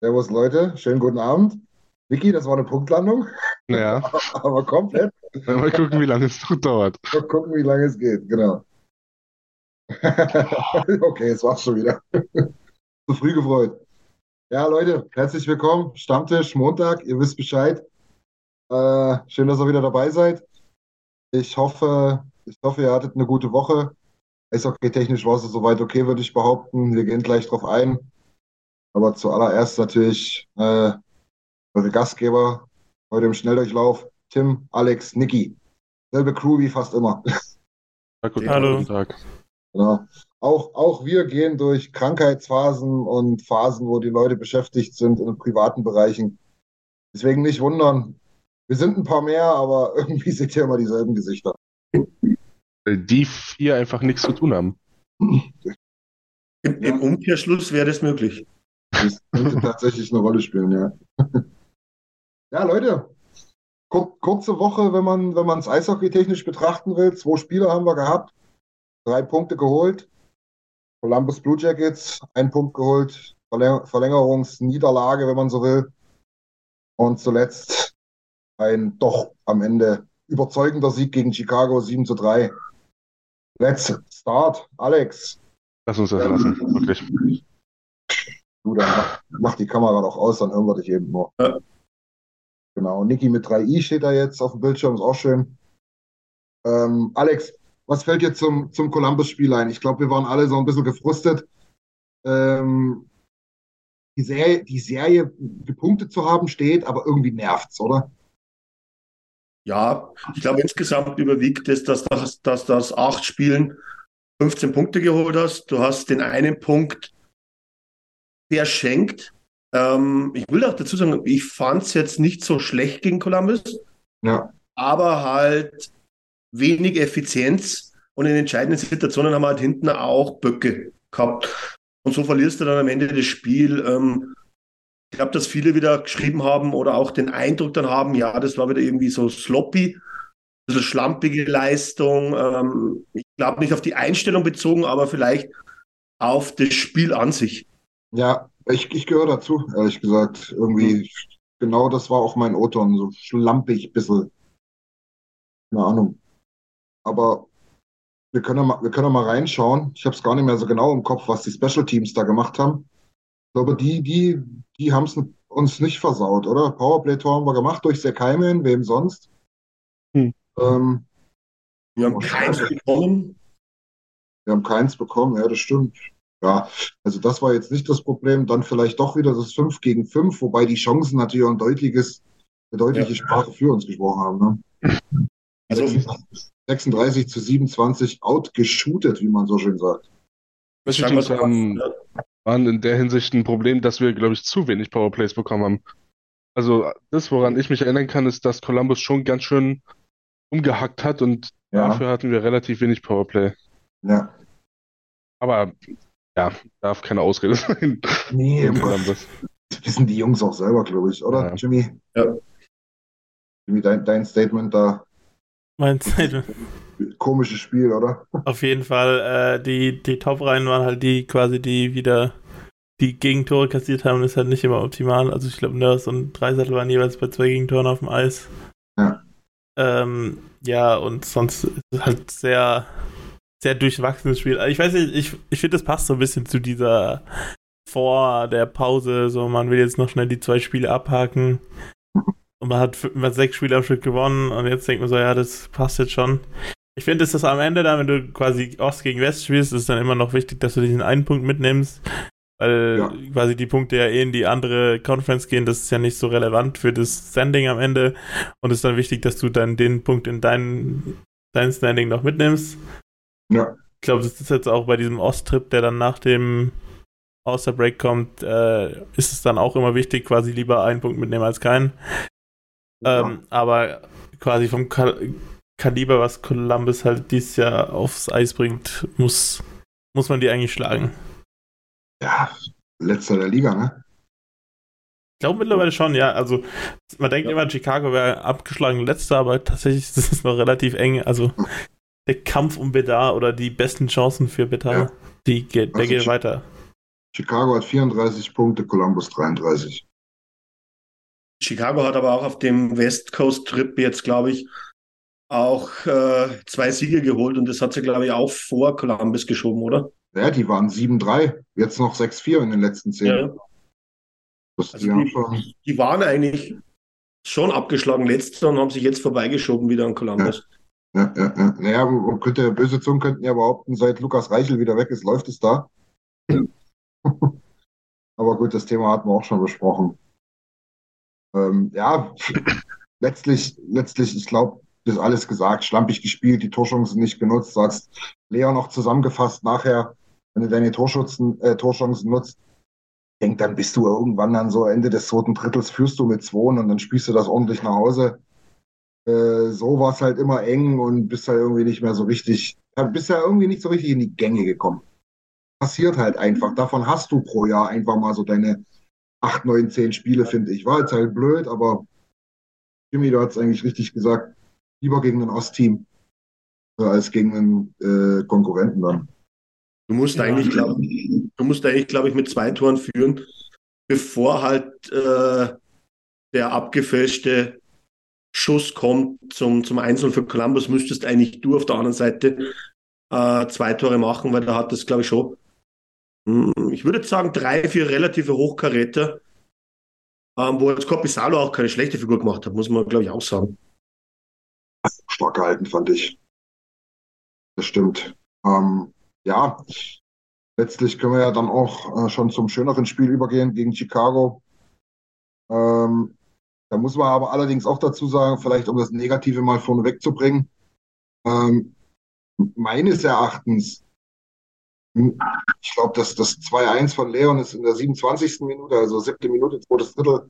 Servus Leute, schönen guten Abend. Vicky, das war eine Punktlandung, Ja, aber komplett. mal gucken, wie lange es noch dauert. Mal gucken, wie lange es geht, genau. Okay, es war's schon wieder. Zu früh gefreut. Ja, Leute, herzlich willkommen. Stammtisch Montag, ihr wisst Bescheid. Äh, schön, dass ihr wieder dabei seid. Ich hoffe, ich hoffe, ihr hattet eine gute Woche. Eishockey-technisch war es soweit okay, würde ich behaupten. Wir gehen gleich drauf ein. Aber zuallererst natürlich äh, eure Gastgeber heute im Schnelldurchlauf. Tim, Alex, Niki. Selbe Crew wie fast immer. Ja, guten Hallo. guten Tag. Genau. Auch, auch wir gehen durch Krankheitsphasen und Phasen, wo die Leute beschäftigt sind in privaten Bereichen. Deswegen nicht wundern. Wir sind ein paar mehr, aber irgendwie seht ihr immer dieselben Gesichter. Weil die vier einfach nichts zu tun haben. Im, Im Umkehrschluss wäre das möglich. Das könnte tatsächlich eine Rolle spielen, ja. Ja, Leute, kur kurze Woche, wenn man wenn man es eishockey-technisch betrachten will. Zwei Spiele haben wir gehabt, drei Punkte geholt. Columbus Blue Jackets, ein Punkt geholt, Verläng Verlängerungsniederlage, wenn man so will. Und zuletzt ein doch am Ende überzeugender Sieg gegen Chicago 7 zu 3. Let's start. Alex, Lass uns das lassen, wirklich. Du, dann mach, mach die Kamera doch aus, dann hören wir dich eben nur. Ja. Genau, Niki mit 3i steht da jetzt auf dem Bildschirm, ist auch schön. Ähm, Alex, was fällt dir zum, zum Columbus-Spiel ein? Ich glaube, wir waren alle so ein bisschen gefrustet. Ähm, die Serie, die Serie gepunktet zu haben steht, aber irgendwie nervt's, oder? Ja, ich glaube, insgesamt überwiegt es, dass das, dass das acht Spielen 15 Punkte geholt hast. Du hast den einen Punkt verschenkt. Ähm, ich will auch dazu sagen, ich fand es jetzt nicht so schlecht gegen Columbus, Ja, aber halt wenig Effizienz und in entscheidenden Situationen haben wir halt hinten auch Böcke gehabt. Und so verlierst du dann am Ende das Spiel. Ähm, ich glaube, dass viele wieder geschrieben haben oder auch den Eindruck dann haben, ja, das war wieder irgendwie so sloppy, ein bisschen schlampige Leistung. Ähm, ich glaube nicht auf die Einstellung bezogen, aber vielleicht auf das Spiel an sich. Ja, ich, ich gehöre dazu, ehrlich gesagt. Irgendwie, genau das war auch mein O-Ton, so schlampig, bisschen. Keine Ahnung. Aber wir können ja mal, wir können ja mal reinschauen. Ich habe es gar nicht mehr so genau im Kopf, was die Special Teams da gemacht haben. Ich glaube, die, die, die haben es uns nicht versaut, oder? Powerplay-Tor haben wir gemacht durch Sekaimen, wem sonst? Hm. Ähm, Wir haben keins bekommen. wir haben keins bekommen, ja, das stimmt. Ja, also das war jetzt nicht das Problem. Dann vielleicht doch wieder das 5 gegen 5, wobei die Chancen natürlich auch ein deutliches, eine deutliche Ja. Sprache für uns gesprochen haben. Ne? Also 36 zu 27 outgeshootet, wie man so schön sagt. Teams haben, waren in der Hinsicht ein Problem, dass wir, glaube ich, zu wenig Powerplays bekommen haben. Also das, woran ich mich erinnern kann, ist, dass Columbus schon ganz schön umgehackt hat und Ja. dafür hatten wir relativ wenig Powerplay. Ja, Aber ja, darf keine Ausrede sein. Nee, das wissen die Jungs auch selber, glaube ich, oder, Ja. Jimmy? Ja. Jimmy, dein, dein Statement da, Mein Statement. komisches Spiel, oder? Auf jeden Fall, äh, die, die Top-Reihen waren halt die quasi, die wieder die Gegentore kassiert haben, ist halt nicht immer optimal. Also ich glaube, Nurse und Dreisattel waren jeweils bei zwei Gegentoren auf dem Eis. Ja. Ähm, ja, und sonst ist es halt sehr, sehr durchwachsenes Spiel. Also ich weiß nicht, ich, ich finde, das passt so ein bisschen zu dieser vor der Pause, so man will jetzt noch schnell die zwei Spiele abhaken. Und man hat, man hat sechs Spiele am Stück gewonnen und jetzt denkt man so, ja, das passt jetzt schon. Ich finde, es ist am Ende dann, wenn du quasi Ost gegen West spielst, ist es dann immer noch wichtig, dass du diesen einen Punkt mitnimmst, weil Ja. quasi die Punkte ja eh in die andere Conference gehen. Das ist ja nicht so relevant für das Standing am Ende. Und es ist dann wichtig, dass du dann den Punkt in dein, dein Standing noch mitnimmst. Ja. Ich glaube, das ist jetzt auch bei diesem Osttrip, der dann nach dem Break kommt, äh, ist es dann auch immer wichtig, quasi lieber einen Punkt mitnehmen als keinen. Ähm, aber quasi vom Ka Kaliber, was Columbus halt dieses Jahr aufs Eis bringt, muss, muss man die eigentlich schlagen. Ja, letzter der Liga, ne? Ich glaube mittlerweile schon, ja. Also man denkt immer, Chicago wäre abgeschlagen letzter, aber tatsächlich ist es noch relativ eng. Also der Kampf um Bedar oder die besten Chancen für Bedar, Ja. die geht, der Also geht weiter. Chicago hat 34 Punkte, Columbus 33. Chicago hat aber auch auf dem West Coast Trip jetzt, glaube ich, auch äh, zwei Siege geholt und das hat sie, glaube ich, auch vor Columbus geschoben, oder? Ja, die waren 7-3, jetzt noch 6-4 in den letzten 10. Ja. Also die die waren eigentlich schon abgeschlagen letzter und haben sich jetzt vorbeigeschoben wieder an Columbus. ja, ja, ja. Naja, man könnte, böse Zungen könnten ja behaupten, seit Lukas Reichel wieder weg ist, läuft es da. Aber gut, das Thema hatten wir auch schon besprochen. Ähm, ja, letztlich, letztlich, ich glaube, das ist alles gesagt. Schlampig gespielt, die Torchancen nicht genutzt. Sagst Leon noch zusammengefasst nachher, wenn du deine Torschützen, äh, Torchancen nutzt, denk, dann bist du irgendwann dann so Ende des zweiten Drittels führst du mit zwei und dann spielst du das ordentlich nach Hause. Äh, so war es halt immer eng und bist halt irgendwie nicht mehr so richtig, bist ja irgendwie nicht so richtig in die Gänge gekommen. Passiert halt einfach. Davon hast du pro Jahr einfach mal so deine acht, neun, zehn Spiele, finde ich. War jetzt halt blöd, aber Jimmy, du hast eigentlich richtig gesagt, lieber gegen ein Ostteam äh, als gegen einen äh, Konkurrenten dann. Du musst Ja. eigentlich, glaube du musst eigentlich, glaube ich, mit zwei Toren führen, bevor halt äh, der abgefälschte Schuss kommt zum, zum Einzel für Columbus, müsstest eigentlich du auf der anderen Seite äh, zwei Tore machen, weil da hat das, glaube ich, schon. hm, Ich würde sagen, drei, vier relative Hochkaräter, ähm, wo jetzt Copisalo auch keine schlechte Figur gemacht hat, muss man, glaube ich, auch sagen. Stark gehalten, fand ich. Das stimmt. Ähm, ja, letztlich können wir ja dann auch äh, schon zum schöneren Spiel übergehen gegen Chicago. Ähm, da muss man aber allerdings auch dazu sagen, vielleicht um das Negative mal vorne wegzubringen. Ähm, meines Erachtens, hm, ich glaube, dass das 2-1 von Leon ist in der 27. Minute, also siebte Minute, zweites Drittel,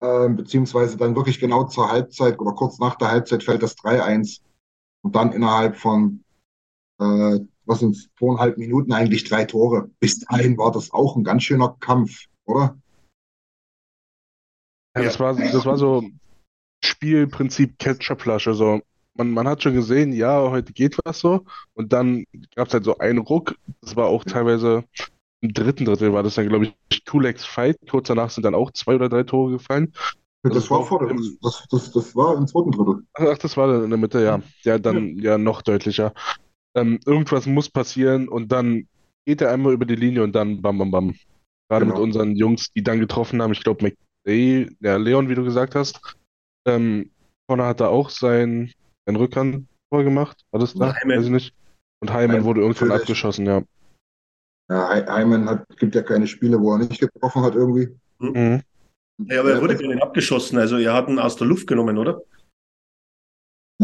ähm, beziehungsweise dann wirklich genau zur Halbzeit oder kurz nach der Halbzeit fällt das 3-1 und dann innerhalb von äh, was sind zweieinhalb Minuten eigentlich drei Tore. Bis dahin war das auch ein ganz schöner Kampf, oder? Ja, das war, das war so Spielprinzip Ketchupflasche. So, man, man hat schon gesehen, ja, heute geht was so. Und dann gab es halt so einen Ruck. Das war auch teilweise im dritten Drittel war das dann, glaube ich, Kulex Fight. Kurz danach sind dann auch zwei oder drei Tore gefallen. Das, Das war vor der, im- das, das, das war im zweiten Drittel. Ach, das war dann in der Mitte, ja. Ja, dann ja noch deutlicher. Ähm, irgendwas muss passieren und dann geht er einmal über die Linie und dann bam, bam, bam. Gerade Genau. mit unseren Jungs, die dann getroffen haben. Ich glaube, Ja, Leon, wie du gesagt hast. Ähm, vorne hat er auch sein, sein Rückhandtor gemacht. War das da? Hyman. Weiß ich nicht. Und Hyman Hyman, wurde irgendwann natürlich. abgeschossen, ja. Ja, Hy- Hyman hat, gibt ja keine Spiele, wo er nicht getroffen hat irgendwie. Mhm. Ja, aber er wurde gar nicht abgeschossen, also er hat ihn aus der Luft genommen, oder?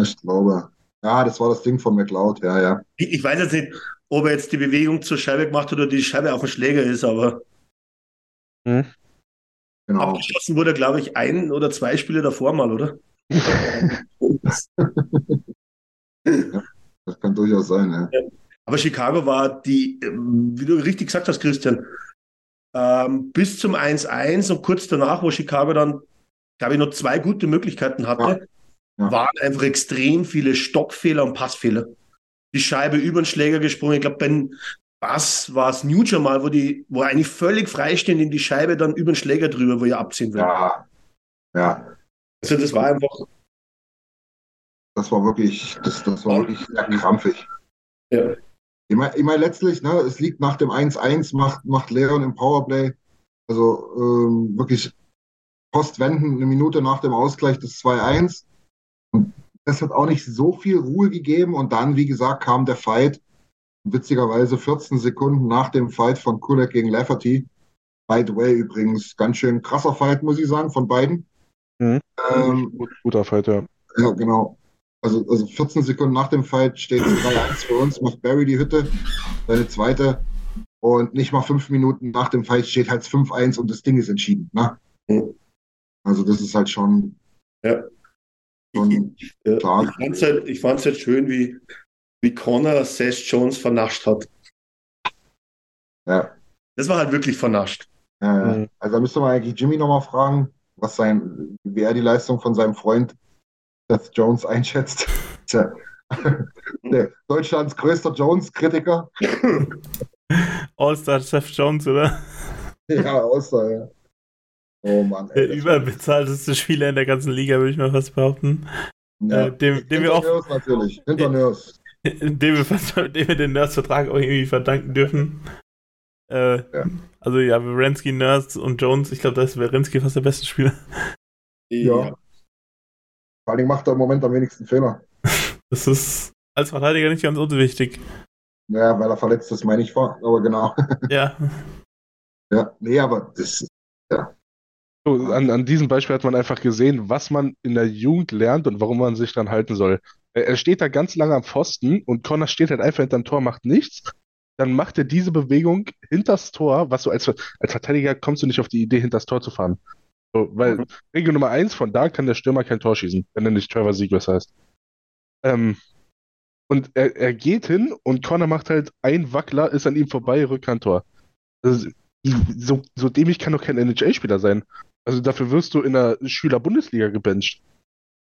Ich glaube. Ja, das war das Ding von McLeod, ja, ja. Ich, ich weiß jetzt nicht, ob er jetzt die Bewegung zur Scheibe gemacht hat oder die Scheibe auf dem Schläger ist, aber Mhm. Genau. abgeschossen wurde, glaube ich, ein oder zwei Spiele davor mal, oder? Das kann durchaus sein, ja. Aber Chicago war die, wie du richtig gesagt hast, Christian, ähm, bis zum 1-1 und kurz danach, wo Chicago dann, glaube ich, noch zwei gute Möglichkeiten hatte, ja. Ja. waren einfach extrem viele Stoppfehler und Passfehler. Die Scheibe über den Schläger gesprungen. Ich glaube, Ben was war es Nugent mal, wo die, wo eigentlich völlig freistehend in die Scheibe dann über den Schläger drüber, wo ihr abziehen will. Ja. Ja. Also das war einfach. Das war wirklich, das, das war wirklich sehr krampfig. Ja. Ich meine, ich mein, letztlich, ne, es liegt nach dem 1-1, macht, macht Leon im Powerplay. Also ähm, wirklich postwenden, eine Minute nach dem Ausgleich des 2-1. Und das hat auch nicht so viel Ruhe gegeben. Und dann, wie gesagt, kam der Fight. Witzigerweise 14 Sekunden nach dem Fight von Kulek gegen Lafferty. By the way, übrigens, ganz schön krasser Fight, muss ich sagen, von beiden. Mhm. Ähm, Guter Fight, ja. Ja, genau. Also, also 14 Sekunden nach dem Fight steht 3-1 für uns, macht Barry die Hütte, seine zweite. Und nicht mal fünf Minuten nach dem Fight steht halt 5-1 und das Ding ist entschieden. Ne? Mhm. Also das ist halt schon. Ja. Schon ich, ich, ich fand es halt, halt schön, wie, wie Connor Seth Jones vernascht hat. Ja. Das war halt wirklich vernascht. Ja, ja. Mhm. Also da müsste man eigentlich Jimmy nochmal fragen, was sein, wie er die Leistung von seinem Freund Seth Jones einschätzt. Tja. Deutschlands größter Jones-Kritiker. All-Star Seth Jones, oder? Ja, All-Star, ja. Oh Mann. Ey, der überbezahlteste Spieler in der ganzen Liga, würde ich mal fast behaupten. Ja. Äh, dem, dem wir auch. Nurse natürlich. Hinter Nurse. Dem wir, dem wir den Nurse-Vertrag auch irgendwie verdanken dürfen. Äh, ja. Also ja, Werensky, Nurse und Jones, ich glaube, da ist Werensky fast der beste Spieler. Ja. Vor allem macht er im Moment am wenigsten Fehler. Das ist als Verteidiger nicht ganz unwichtig. Ja, weil er verletzt ist, meine ich vor, aber genau. Ja. Ja, nee, aber das ist, ja. So, an, an diesem Beispiel hat man einfach gesehen, was man in der Jugend lernt und warum man sich dann halten soll. Er steht da ganz lange am Pfosten und Connor steht halt einfach hinterm Tor, macht nichts. Dann macht er diese Bewegung hinters Tor, was du als, als Verteidiger kommst du nicht auf die Idee, hinters Tor zu fahren. So, weil mhm. Regel Nummer eins, von da kann der Stürmer kein Tor schießen, wenn er nicht Trevor Siegers heißt. Ähm, und er, er geht hin und Connor macht halt ein Wackler, ist an ihm vorbei, Rückhandtor. Also, so, so dämlich kann doch kein NHL-Spieler sein. Also dafür wirst du in der Schüler-Bundesliga gebencht.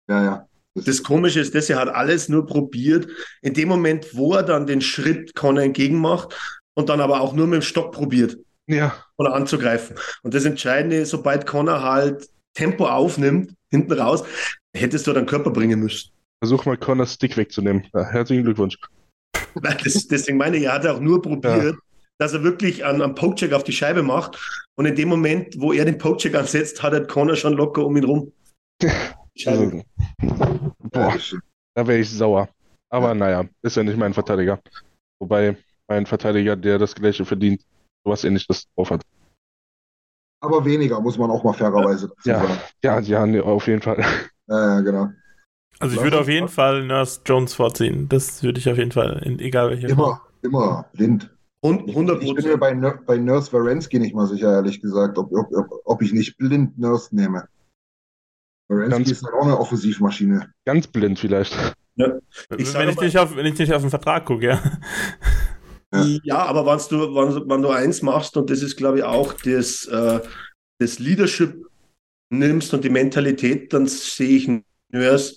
Ja, ja. Das, Komische ist, dass er hat alles nur probiert. In dem Moment, wo er dann den Schritt Connor entgegenmacht und dann aber auch nur mit dem Stock probiert ja. oder anzugreifen. Und das Entscheidende, sobald Connor halt Tempo aufnimmt, hinten raus, hättest du dann Körper bringen müssen. Versuch mal Connors Stick wegzunehmen. Ja, herzlichen Glückwunsch. Das, deswegen meine ich, er hat auch nur probiert, ja. dass er wirklich einen, einen Pokecheck auf die Scheibe macht. Und in dem Moment, wo er den Pokecheck ansetzt, hat er Connor schon locker um ihn rum. Also, boah, da wäre ich sauer. Aber ja. naja, ist ja nicht mein Verteidiger. Wobei mein Verteidiger, der das gleiche verdient, sowas ähnliches drauf hat. Aber weniger, muss man auch mal fairerweise dazu ja, sagen. Ja, ja, nee, auf jeden Fall. Ja, genau. Also ich würde auf jeden Fall Nurse Jones vorziehen. Das würde ich auf jeden Fall, in, egal welche. Immer, immer, blind. Und 100 Ich bin mir bei, bei Nurse Varensky nicht mal sicher, ehrlich gesagt, ob, ob, ob ich nicht blind Nurse nehme. Varensky ist auch eine Offensivmaschine. Ganz blind vielleicht. Ja. Ich wenn, ich nicht auf, wenn ich nicht auf den Vertrag gucke, ja. Ja, ja aber wenn du, wenn, wenn, du eins machst, und das ist, glaube ich, auch das, äh, das Leadership nimmst und die Mentalität, dann sehe ich Nurse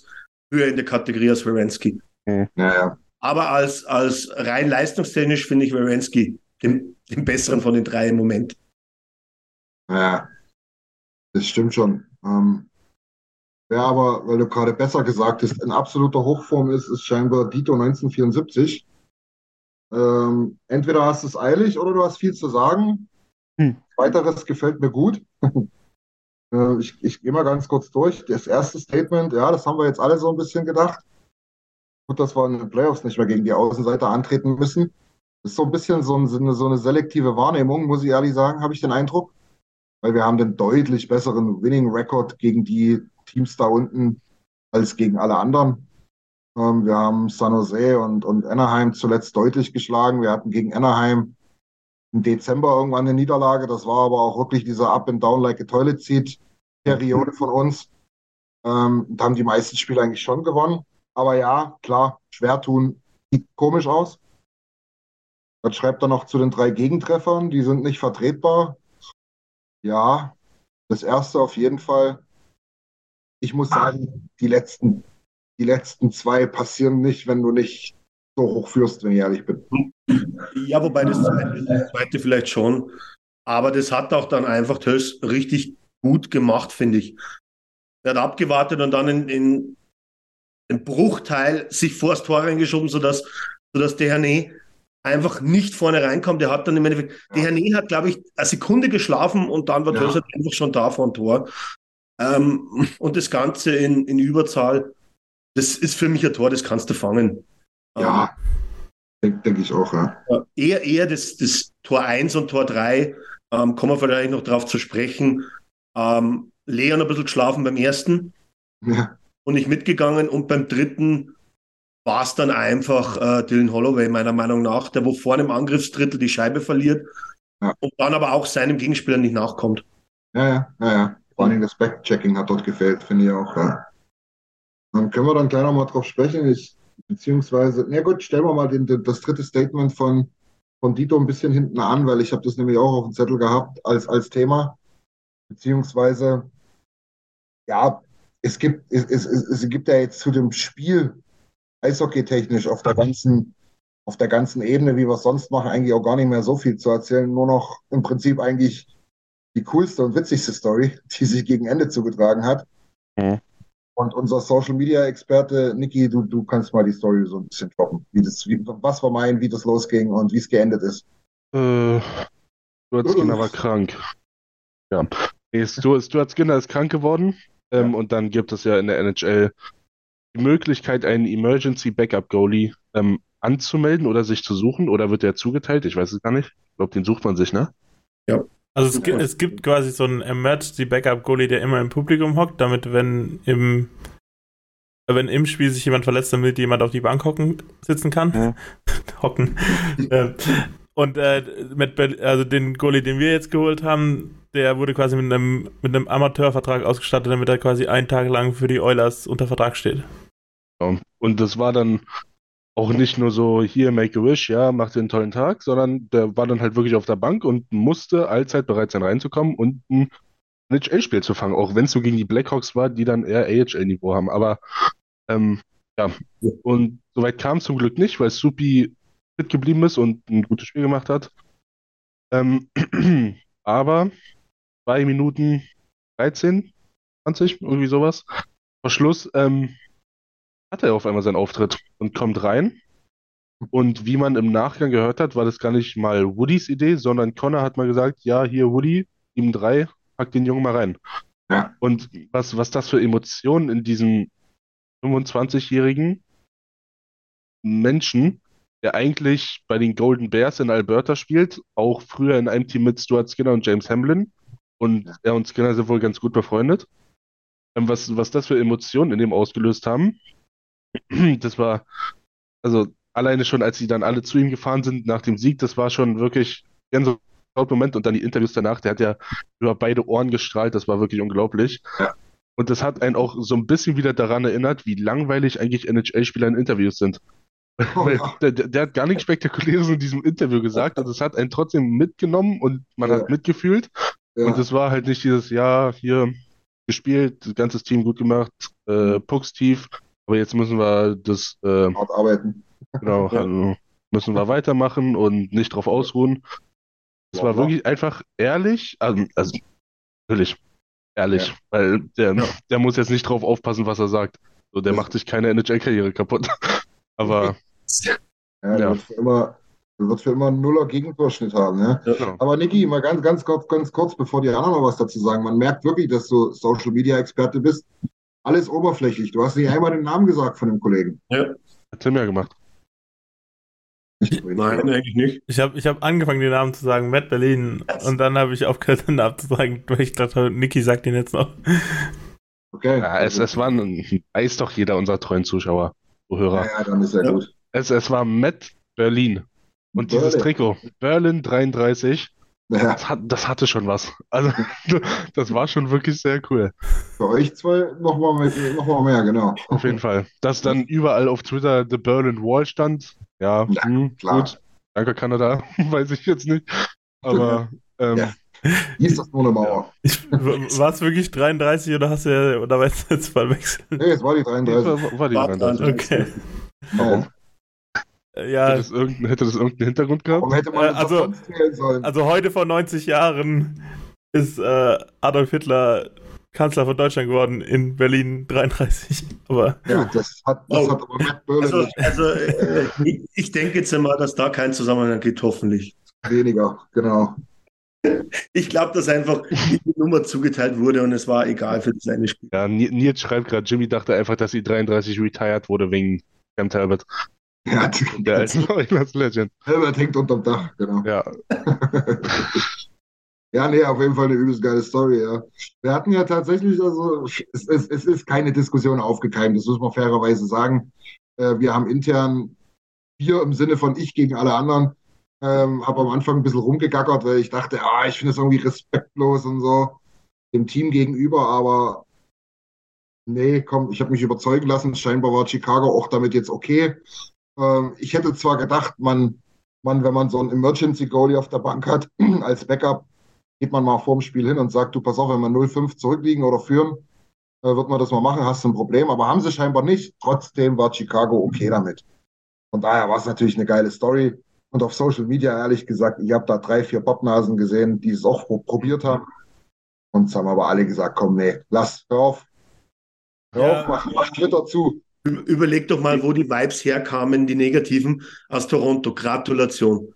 höher in der Kategorie als Werensky. Mhm. Ja, ja. Aber als, als rein leistungstechnisch finde ich Werensky den, den besseren von den drei im Moment. Ja, das stimmt schon. Ähm, wer aber, weil du gerade besser gesagt hast, in absoluter Hochform ist, ist scheinbar Dito 1974. Ähm, entweder hast du es eilig oder du hast viel zu sagen. Hm. Weiteres gefällt mir gut. äh, ich, ich gehe mal ganz kurz durch. Das erste Statement, ja, das haben wir jetzt alle so ein bisschen gedacht. Gut, dass wir in den Playoffs nicht mehr gegen die Außenseiter antreten müssen. Ist so ein bisschen so, ein, so eine selektive Wahrnehmung, muss ich ehrlich sagen, habe ich den Eindruck. Weil wir haben den deutlich besseren Winning-Record gegen die Teams da unten als gegen alle anderen. Ähm, wir haben San Jose und, und Anaheim zuletzt deutlich geschlagen. Wir hatten gegen Anaheim im Dezember irgendwann eine Niederlage. Das war aber auch wirklich diese Up and Down like a Toilet Seat Periode von uns. Ähm, da haben die meisten Spiele eigentlich schon gewonnen. Aber ja, klar, schwer tun sieht komisch aus. Was schreibt er noch zu den drei Gegentreffern? Die sind nicht vertretbar. Ja, das erste auf jeden Fall. Ich muss sagen, die letzten, die letzten zwei passieren nicht, wenn du nicht so hoch führst, wenn ich ehrlich bin. Ja, wobei das zweite, das zweite vielleicht schon. Aber das hat auch dann einfach Tös richtig gut gemacht, finde ich. Er hat abgewartet und dann in, in einen Bruchteil sich vor das Tor reingeschoben, sodass, sodass der Herne einfach nicht vorne reinkommt. Der hat dann im Endeffekt, der Herne hat, glaube ich, eine Sekunde geschlafen und dann war Ja. Tös einfach schon da vor dem Tor. Ähm, und das Ganze in, in Überzahl, das ist für mich ein Tor, das kannst du fangen. Ja, denke denk ich auch, ja. Ähm, eher eher das, das Tor 1 und Tor 3, ähm, kommen wir vielleicht noch drauf zu sprechen. Ähm, Leon ein bisschen geschlafen beim ersten ja. und nicht mitgegangen und beim dritten war es dann einfach äh, Dylan Holloway, meiner Meinung nach, der wo vorne im Angriffsdrittel die Scheibe verliert Ja. und dann aber auch seinem Gegenspieler nicht nachkommt. Ja, ja, ja, ja. Vor allem das Backchecking hat dort gefehlt, finde ich auch. Ja. Dann können wir dann gleich noch mal drauf sprechen. Ich, beziehungsweise, na gut, stellen wir mal den, das dritte Statement von, von Dito ein bisschen hinten an, weil ich habe das nämlich auch auf dem Zettel gehabt als, als Thema. Beziehungsweise, ja, es gibt, es, es, es gibt ja jetzt zu dem Spiel eishockeytechnisch auf der ganzen, auf der ganzen Ebene, wie wir es sonst machen, eigentlich auch gar nicht mehr so viel zu erzählen. Nur noch im Prinzip eigentlich die coolste und witzigste Story, die sich gegen Ende zugetragen hat. Mhm. Und unser Social Media Experte, Niki, du, du kannst mal die Story so ein bisschen droppen. Wie das, wie, was wir meinen, wie das losging und wie es geendet ist. Äh, Stuart Skinner war krank. Ja. Nee, Stuart, Stuart Skinner ist krank geworden. Ähm, Und dann gibt es ja in der NHL die Möglichkeit, einen Emergency Backup Goalie ähm, anzumelden oder sich zu suchen. Oder wird der zugeteilt? Ich weiß es gar nicht. Ich glaube, den sucht man sich, ne? Also es, gibt, es gibt quasi so einen Emergency Backup Goalie, der immer im Publikum hockt, damit wenn im wenn im Spiel sich jemand verletzt, damit jemand auf die Bank hocken sitzen kann. Ja. hocken. Ähm, und äh, mit, also den Goalie, den wir jetzt geholt haben, der wurde quasi mit einem mit einem Amateurvertrag ausgestattet, damit er quasi einen Tag lang für die Oilers unter Vertrag steht. Und das war dann auch nicht nur so, hier, make a wish, ja, mach dir einen tollen Tag, sondern der war dann halt wirklich auf der Bank und musste allzeit bereit sein reinzukommen und ein NHL-Spiel zu fangen, auch wenn es so gegen die Blackhawks war, die dann eher AHL-Niveau haben. Aber ähm, ja, und soweit kam es zum Glück nicht, weil Supi fit geblieben ist und ein gutes Spiel gemacht hat. Ähm, aber zwei Minuten 13, 20, irgendwie sowas. Vor Schluss ähm, hat er auf einmal seinen Auftritt und kommt rein. Und wie man im Nachgang gehört hat, war das gar nicht mal Woodys Idee, sondern Connor hat mal gesagt, ja, hier Woody, Team 3, pack den Jungen mal rein. Ja. Und was, was das für Emotionen in diesem 25-jährigen Menschen, der eigentlich bei den Golden Bears in Alberta spielt, auch früher in einem Team mit Stuart Skinner und James Hamlin. Und er und Skinner sind wohl ganz gut befreundet. Ähm, Was, was das für Emotionen in dem ausgelöst haben, das war, also alleine schon, als sie dann alle zu ihm gefahren sind nach dem Sieg, das war schon wirklich ein Moment und dann die Interviews danach, der hat ja über beide Ohren gestrahlt, das war wirklich unglaublich. Ja. Und das hat einen auch so ein bisschen wieder daran erinnert, wie langweilig eigentlich NHL-Spieler in Interviews sind. Oh, ja. der, der hat gar nichts Spektakuläres in diesem Interview gesagt und es hat einen trotzdem mitgenommen und man Ja. hat mitgefühlt. Ja. Und es war halt nicht dieses, ja, hier gespielt, das ganze Team gut gemacht, äh, Pucks tief, aber jetzt müssen wir das, äh, Hart arbeiten. genau, also müssen wir weitermachen und nicht drauf ausruhen. Es war wirklich einfach ehrlich, also, also natürlich ehrlich, Ja. weil der, Ja. der muss jetzt nicht drauf aufpassen, was er sagt. So, der Das- macht sich keine NHL-Karriere kaputt. Aber Ja, der Ja. Wird für immer, der wird für immer einen Nuller Gegentorschnitt haben. Ne? genau. Aber Niki, mal ganz, ganz kurz, ganz kurz, bevor die anderen noch was dazu sagen. Man merkt wirklich, dass du Social Media Experte bist. Alles oberflächlich. Du hast nicht einmal den Namen gesagt von dem Kollegen. hat Tim ja gemacht. Nein, eigentlich nicht. Ich habe ich hab angefangen, den Namen zu sagen, Matt Berlin. Und dann habe ich aufgehört, den Namen zu sagen, weil ich dachte, Niki sagt den jetzt noch. Okay. Ja, es, es war ein, weiß doch jeder unserer treuen Zuschauer, Zuhörer. ja, ja, dann ist ja, Ja. gut. Es, es war Matt Berlin. Und dieses Berlin. Trikot, Berlin 33, Ja, das, hat, das hatte schon was. Also, das war schon wirklich sehr cool. für euch zwei nochmal noch mal mehr, genau. Auf jeden Fall. Dass dann überall auf Twitter The Berlin Wall stand, ja, Ja, hm, klar. gut. Danke, Kanada. Weiß ich jetzt nicht. Aber ähm, Ja. Hier ist das nur eine Mauer. War es wirklich 33 oder hast du ja, oder weißt du jetzt mal wechseln? Nee, es war die die 33. war, war die War 33. Okay. Warum? Ja, Hätte, das irgendein, hätte das irgendeinen Hintergrund gehabt? Warum hätte man Äh, das also- sollen? also heute vor 90 Jahren ist äh, Adolf Hitler Kanzler von Deutschland geworden in Berlin 33. Aber ja, das hat, das Oh. hat aber Matt Berlin Also, also äh, ich, ich denke jetzt einmal, dass da kein Zusammenhang gibt, hoffentlich. weniger. Genau. Ich glaube, dass einfach die Nummer zugeteilt wurde und es war egal für das eine Spiel. Ja, Ni- Nils schreibt gerade, Jimmy dachte einfach, dass die 33 retired wurde wegen Cam Talbot, Ja, der alten Oilers Legend. Herbert hängt unterm Dach, genau. Ja, Ja, nee, auf jeden Fall eine übelst geile Story, ja. Wir hatten ja tatsächlich, also, es, es, es ist keine Diskussion aufgekeimt, das muss man fairerweise sagen. Äh, wir haben intern, wir im Sinne von ich gegen alle anderen, ähm, habe am Anfang ein bisschen rumgegackert, weil ich dachte, ah, ich finde das irgendwie respektlos und so dem Team gegenüber, aber nee, komm, ich habe mich überzeugen lassen. Scheinbar war Chicago auch damit jetzt okay. Ähm, ich hätte zwar gedacht, man, man, wenn man so einen Emergency Goalie auf der Bank hat, als Backup, geht man mal vorm Spiel hin und sagt, du pass auf, wenn wir 0-5 zurückliegen oder führen, äh, wird man das mal machen, hast du ein Problem. Aber haben sie scheinbar nicht. Trotzdem war Chicago okay damit. Von daher war es natürlich eine geile Story. Und auf Social Media, ehrlich gesagt, ich habe da drei, vier Bocknasen gesehen, die es auch pro- probiert haben. Und es haben aber alle gesagt, komm, nee, lass, hör auf. Hör Ja. auf, mach, mach Twitter zu. Überleg doch mal, wo die Vibes herkamen, die negativen aus Toronto. Gratulation.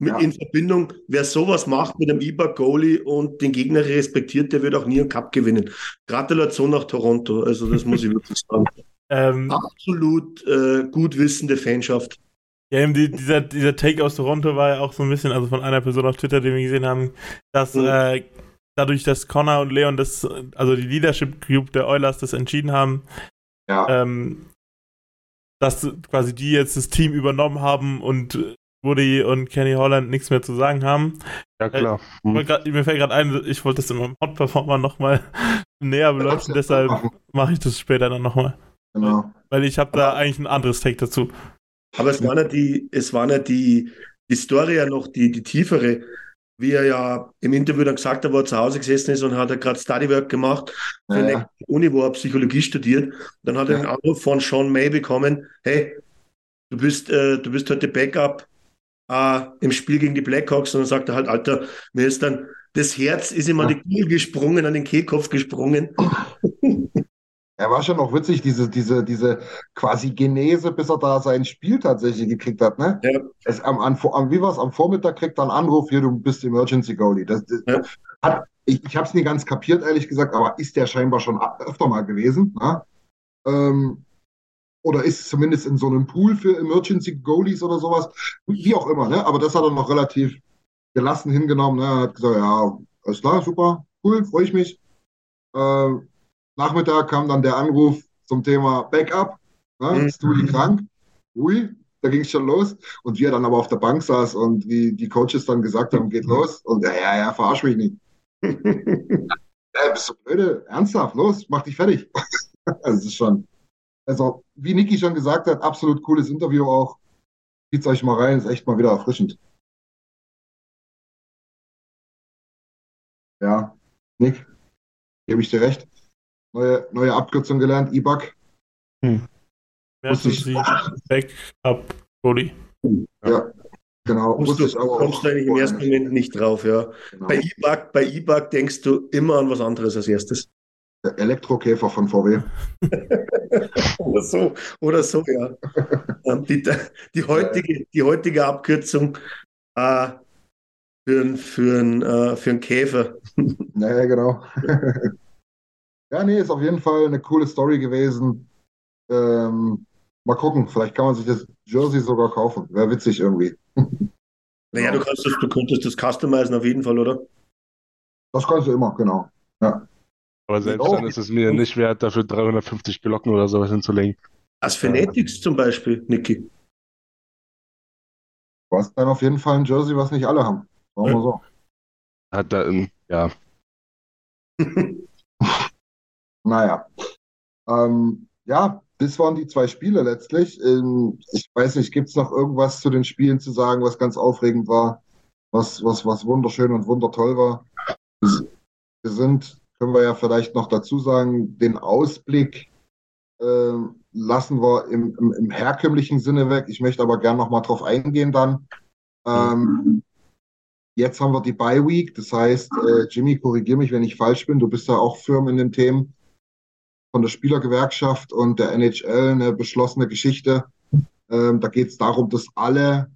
Ja. In Verbindung, wer sowas macht mit einem IBA-Goalie und den Gegner respektiert, der wird auch nie einen Cup gewinnen. Gratulation nach Toronto. Also, das muss ich wirklich sagen. ähm, Absolut äh, gut wissende Fanschaft. Ja, eben die, dieser, dieser Take aus Toronto war ja auch so ein bisschen, also von einer Person auf Twitter, den wir gesehen haben, dass Mhm. äh, dadurch, dass Connor und Leon das, also die Leadership Group der Oilers das entschieden haben, Ja, ähm, dass quasi die jetzt das Team übernommen haben und Woody und Kenny Holland nichts mehr zu sagen haben. ja klar. Ich Hm. grad, mir fällt gerade ein, ich wollte das in meinem Hot Performer nochmal näher beleuchten, jetzt deshalb mache ich das später dann nochmal. genau. Weil ich habe da eigentlich ein anderes Take dazu. Aber es war nicht die, es war nicht die, die Story ja noch die, die tiefere, wie er ja im Interview dann gesagt hat, wo er zu Hause gesessen ist und hat er gerade Studywork gemacht für Ja, eine ja. Uni, wo er Psychologie studiert. Dann hat er einen Ja. Anruf von Sean May bekommen, hey, du bist, äh, du bist heute Backup äh, im Spiel gegen die Blackhawks. Und dann sagt er halt, Alter, mir ist dann das Herz ist ihm an die Kugel gesprungen, an den Kehlkopf gesprungen. Er war schon noch witzig, diese, diese, diese quasi Genese, bis er da sein Spiel tatsächlich gekriegt hat, ne? Ja. Es, am, am, wie war's? Am Vormittag kriegt er einen Anruf, hier, du bist Emergency Goalie. Das, das, Ja. hat, ich ich habe es nie ganz kapiert, ehrlich gesagt, aber ist der scheinbar schon öfter mal gewesen, ne? Ähm, oder ist zumindest in so einem Pool für Emergency Goalies oder sowas, wie auch immer, ne? Aber das hat er noch relativ gelassen hingenommen, ne? Er hat gesagt, ja, alles klar, super, cool, freue ich mich. Ähm, Nachmittag kam dann der Anruf zum Thema Backup. Ne? Mhm. Ist Studi krank? Ui, da ging es schon los. Und wie er dann aber auf der Bank saß und wie die Coaches dann gesagt haben, geht los. Und ja, ja, ja, verarsch mich nicht. Ja, bist du blöde? Ernsthaft, los, mach dich fertig. also, es ist schon, also, wie Niki schon gesagt hat, absolut cooles Interview auch. Zieht's euch mal rein, ist echt mal wieder erfrischend. Ja, Nick, gebe ich dir recht. Neue, neue Abkürzung gelernt, IBAC. Wusste ich. Emergency Backup Goalie. Genau, Kommst du, kommst du eigentlich im ersten Moment nicht drauf, ja. Genau. Bei E-Bug, bei E-Bug denkst du immer an was anderes als erstes. Der Elektrokäfer von VW. Oder so, oder so, ja. Ähm, die, die, heutige, die heutige Abkürzung äh, für, einen- für, einen, äh, für einen Käfer. Naja, genau. Ja, nee, ist auf jeden Fall eine coole Story gewesen. Ähm, mal gucken, vielleicht kann man sich das Jersey sogar kaufen. Wäre witzig irgendwie. Naja, du, kannst das, du könntest das customizen auf jeden Fall, oder? Das kannst du immer, genau. Aber selbst Oh. dann ist es mir nicht wert, dafür 350 Glocken oder sowas hinzulegen. Als Fanatics zum Beispiel, Niki. Du hast dann auf jeden Fall ein Jersey, was nicht alle haben. Sagen wir so. Hat da, ja, Naja. Ähm, ja, das waren die zwei Spiele letztlich. Ähm, ich weiß nicht, gibt es noch irgendwas zu den Spielen zu sagen, was ganz aufregend war, was, was, was wunderschön und wundertoll war? Wir sind, können wir ja vielleicht noch dazu sagen, den Ausblick äh, lassen wir im, im, im, herkömmlichen Sinne weg. Ich möchte aber gerne noch mal drauf eingehen dann. Ähm, jetzt haben wir die Bye Week, das heißt, äh, Jimmy, korrigiere mich, wenn ich falsch bin. Du bist ja auch firm in den Themen von der Spielergewerkschaft und der NHL eine beschlossene Geschichte. Ähm, da geht es darum, dass alle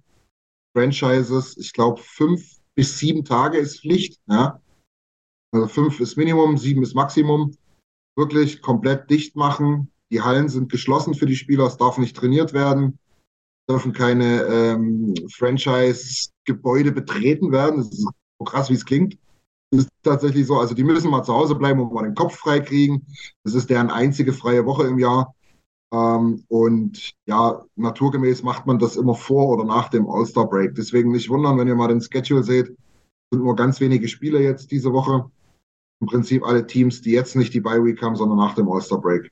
Franchises, ich glaube, fünf bis sieben Tage ist Pflicht. Ja? Also fünf ist Minimum, sieben ist Maximum. Wirklich komplett dicht machen. Die Hallen sind geschlossen für die Spieler, es darf nicht trainiert werden, dürfen keine ähm, Franchise-Gebäude betreten werden. Das ist so krass, wie es klingt. Das ist tatsächlich so. Also die müssen mal zu Hause bleiben und mal den Kopf frei kriegen. Das ist deren einzige freie Woche im Jahr. Ähm, und ja, naturgemäß macht man das immer vor oder nach dem All-Star-Break. Deswegen nicht wundern, wenn ihr mal den Schedule seht. sind nur ganz wenige Spiele jetzt diese Woche. Im Prinzip alle Teams, die jetzt nicht die Bye-Week haben, sondern nach dem All-Star-Break.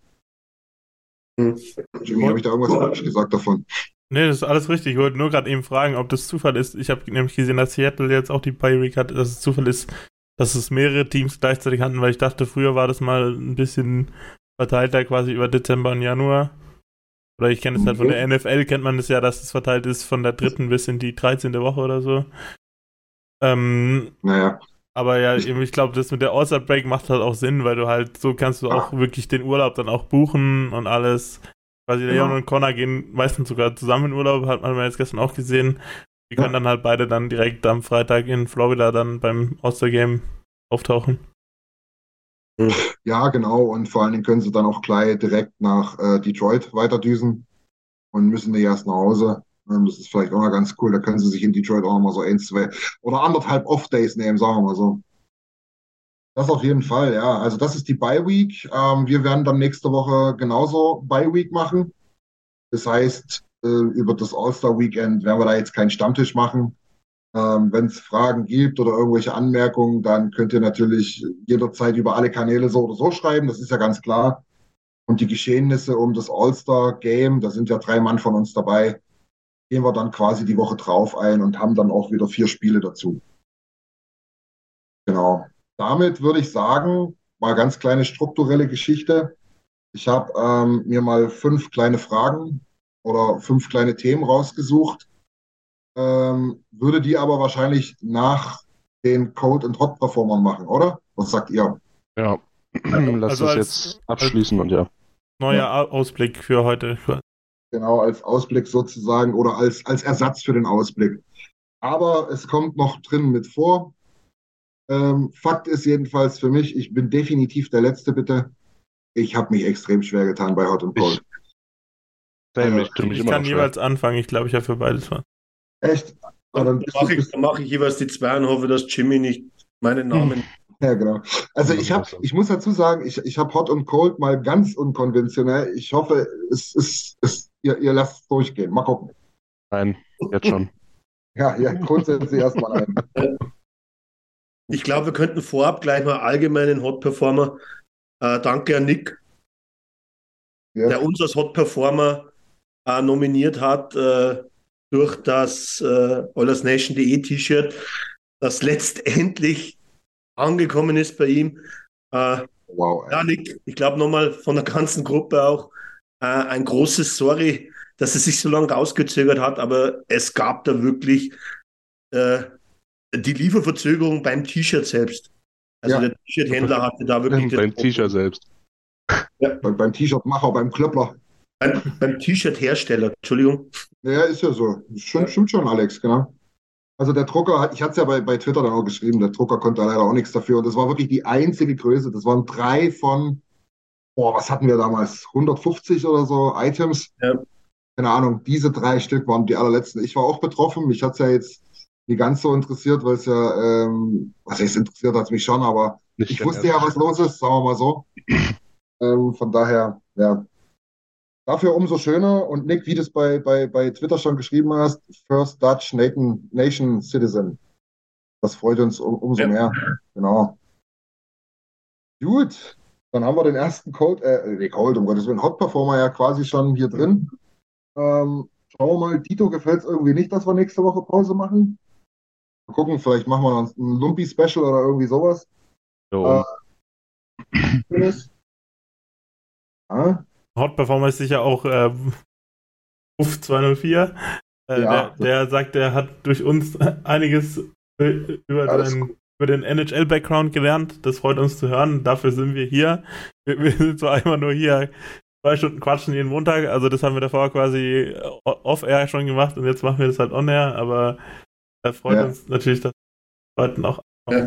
Hm. Jimmy, habe ich da irgendwas falsch gesagt davon? Nee, das ist alles richtig. Ich wollte nur gerade eben fragen, ob das Zufall ist. Ich habe nämlich gesehen, dass Seattle jetzt auch die Bye-Week hat, dass es Zufall ist, dass es mehrere Teams gleichzeitig hatten, weil ich dachte, früher war das mal ein bisschen verteilter quasi über Dezember und Januar. Oder ich kenne es halt von der NFL, kennt man es ja, dass es verteilt ist von der dritten bis in die 13. Woche oder so. Ähm, naja. Aber ja, ich glaube, das mit der All-Star Break macht halt auch Sinn, weil du halt, so kannst du auch wirklich den Urlaub dann auch buchen und alles. Quasi der Jon und Connor gehen meistens sogar zusammen in Urlaub, hat man jetzt gestern auch gesehen. Die können dann halt beide dann direkt am Freitag in Florida dann beim All-Star-Game auftauchen. Ja, genau. Und vor allen Dingen können sie dann auch gleich direkt nach äh, Detroit weiterdüsen und müssen nicht erst nach Hause. Ähm, das ist vielleicht auch mal ganz cool. Da können sie sich in Detroit auch mal so ein, zwei oder anderthalb Off-Days nehmen, sagen wir mal so. Das auf jeden Fall, ja. Also das ist die Bye Week. Ähm, wir werden dann nächste Woche genauso Bye Week machen. Das heißt, über das All-Star Weekend werden wir da jetzt keinen Stammtisch machen. Ähm, Wenn es Fragen gibt oder irgendwelche Anmerkungen, dann könnt ihr natürlich jederzeit über alle Kanäle so oder so schreiben. Das ist ja ganz klar. Und die Geschehnisse um das All-Star Game, da sind ja drei Mann von uns dabei, gehen wir dann quasi die Woche drauf ein und haben dann auch wieder vier Spiele dazu. Genau. Damit würde ich sagen, mal ganz kleine strukturelle Geschichte. Ich habe ähm, mir mal fünf kleine Fragen oder fünf kleine Themen rausgesucht, ähm, würde die aber wahrscheinlich nach den Code und Hot Performern machen, oder? Was sagt ihr? Ja, lass also das jetzt abschließen und ja. Neuer ja. Ausblick für heute. Genau, als Ausblick sozusagen oder als, als Ersatz für den Ausblick. Aber es kommt noch drin mit vor. Ähm, Fakt ist jedenfalls für mich, ich bin definitiv der Letzte, bitte. Ich habe mich extrem schwer getan bei Hot und Cold. Also, ich, ich kann jeweils anfangen, ich glaube, ich habe für beides was. Echt? dann, dann mache ich, mach ich jeweils die zwei und hoffe, dass Jimmy nicht meinen Namen. Ja, genau. Also ich habe, ich muss dazu sagen, ich, ich habe Hot und Cold mal ganz unkonventionell. Ich hoffe, es ist, es, ihr, ihr lasst es durchgehen. Mal gucken. Nein, jetzt schon. ja, ja, grundsätzlich erstmal ein. Ich glaube, wir könnten vorab gleich mal allgemeinen Hot Performer. Äh, danke an Nick, ja. der uns als Hot Performer äh, nominiert hat äh, durch das äh, OilersNation.de T-Shirt, das letztendlich angekommen ist bei ihm. Äh, wow. Ja, Nick, ich glaube nochmal von der ganzen Gruppe auch äh, ein großes Sorry, dass es sich so lange rausgezögert hat, aber es gab da wirklich äh, die Lieferverzögerung beim T-Shirt selbst. Also ja. der T-Shirt-Händler hatte da wirklich. Beim T-Shirt selbst. Ja. Beim, beim T-Shirt-Macher, beim Klöppler. Beim, beim T-Shirt-Hersteller, Entschuldigung. Ja, ist ja so. Stimmt, stimmt schon, Alex, genau. Also der Drucker, ich hatte es ja bei, bei Twitter dann auch geschrieben, der Drucker konnte leider auch nichts dafür. Und das war wirklich die einzige Größe. Das waren drei von, boah, was hatten wir damals? 150 oder so Items. Ja. Keine Ahnung, diese drei Stück waren die allerletzten. Ich war auch betroffen. Mich hat es ja jetzt nicht ganz so interessiert, weil es ja, ähm, was heißt interessiert hat es mich schon, aber Nicht ich wusste ja, was los ist, sagen wir mal so. ähm, von daher, ja, Dafür umso schöner. Und Nick, wie du es bei, bei, bei Twitter schon geschrieben hast, First Dutch Nation, Nation Citizen. Das freut uns um, umso ja. mehr. Genau. Gut. Dann haben wir den ersten Cold, äh, nee, Cold, um Gottes Willen, Hot Performer ja quasi schon hier drin. Ähm, schauen wir mal, Tito gefällt es irgendwie nicht, dass wir nächste Woche Pause machen. Mal gucken, vielleicht machen wir ein Lumpy-Special oder irgendwie sowas. So. Äh. Ja, Hot Performer ist sicher auch äh, Uff 204. Äh, Ja. der, der sagt, er hat durch uns einiges äh, über, den, über den NHL-Background gelernt. Das freut uns zu hören. Dafür sind wir hier. Wir, wir sind zwar einmal nur hier zwei Stunden quatschen jeden Montag. Also das haben wir davor quasi off-air schon gemacht und jetzt machen wir das halt on-air. Aber da freut Ja. uns natürlich, dass Leuten auch Ja.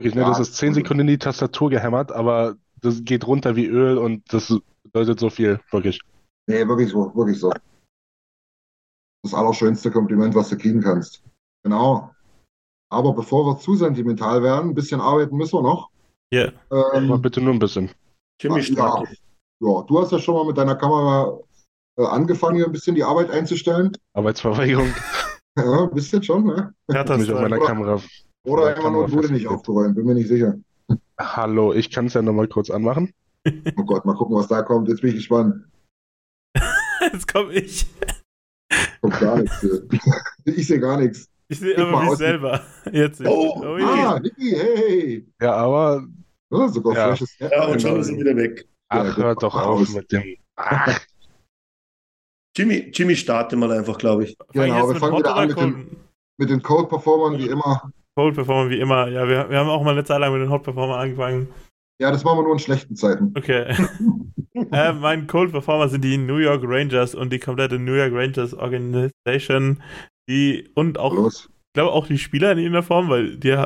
Wirklich, ne, das ist 10 Sekunden in die Tastatur gehämmert, aber das geht runter wie Öl und das bedeutet so viel, wirklich. nee, wirklich so, wirklich so. Das allerschönste Kompliment, was du kriegen kannst. Genau. Aber bevor wir zu sentimental werden, ein bisschen arbeiten müssen wir noch. hier. Aber Ähm, bitte nur ein bisschen. Jimmy ja, ja, du hast ja schon mal mit deiner Kamera äh, angefangen, hier ein bisschen die Arbeit einzustellen. Arbeitsverweigerung Ja, ein bisschen schon, ne? Ja, das, mich auf meiner oder- Kamera. Oder Ja, immer nur wurde nicht aufgeräumt, bin mir nicht sicher. Hallo, ich kann es ja nochmal kurz anmachen. Oh Gott, mal gucken, was da kommt. Jetzt bin ich gespannt. jetzt komme ich. Kommt gar nichts. hier. Ich sehe gar nichts. Ich sehe aber mich selber. Jetzt. Oh, je. Ah, Niki, hey. Ja, aber Ja, sogar Ja. freshes Ja, und schon ist er wieder weg. ach, Ja, hört doch auf aus. mit dem. Ach, Jimmy, Jimmy starte mal einfach, glaube ich. Fang Genau, wir fangen Hot wieder an mit Cold? den, mit den Code-Performern, wie immer. Cold Performer wie immer. Ja, wir, wir haben auch mal eine Zeit lang mit den Hot Performer angefangen. Ja, das machen wir nur in schlechten Zeiten. Okay. äh, mein Cold Performer sind die New York Rangers und die komplette New York Rangers Organisation. Die und auch, Los. ich glaube auch die Spieler in irgendeiner Form, weil die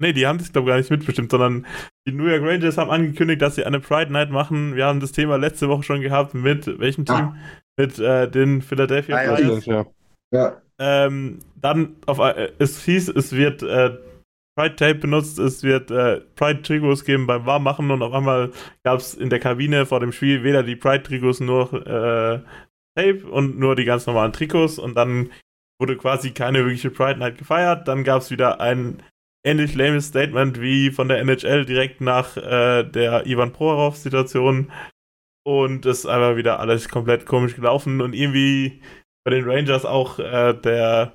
Nee, die haben das, glaube ich, gar nicht mitbestimmt, sondern die New York Rangers haben angekündigt, dass sie eine Pride Night machen. Wir haben das Thema letzte Woche schon gehabt mit welchem Team? Ja. Mit äh, den Philadelphia Ah, Flyers. ja. Ja, Ähm, dann auf, äh, es hieß, es wird äh, Pride Tape benutzt, es wird äh, Pride Trikots geben beim Warmmachen und auf einmal gab es in der Kabine vor dem Spiel weder die Pride Trikots noch äh, Tape und nur die ganz normalen Trikots und dann wurde quasi keine wirkliche Pride Night gefeiert. Dann gab es wieder ein ähnlich lames Statement wie von der NHL direkt nach äh, der Ivan Prohorov Situation und es ist einfach wieder alles komplett komisch gelaufen und irgendwie bei den Rangers auch äh, der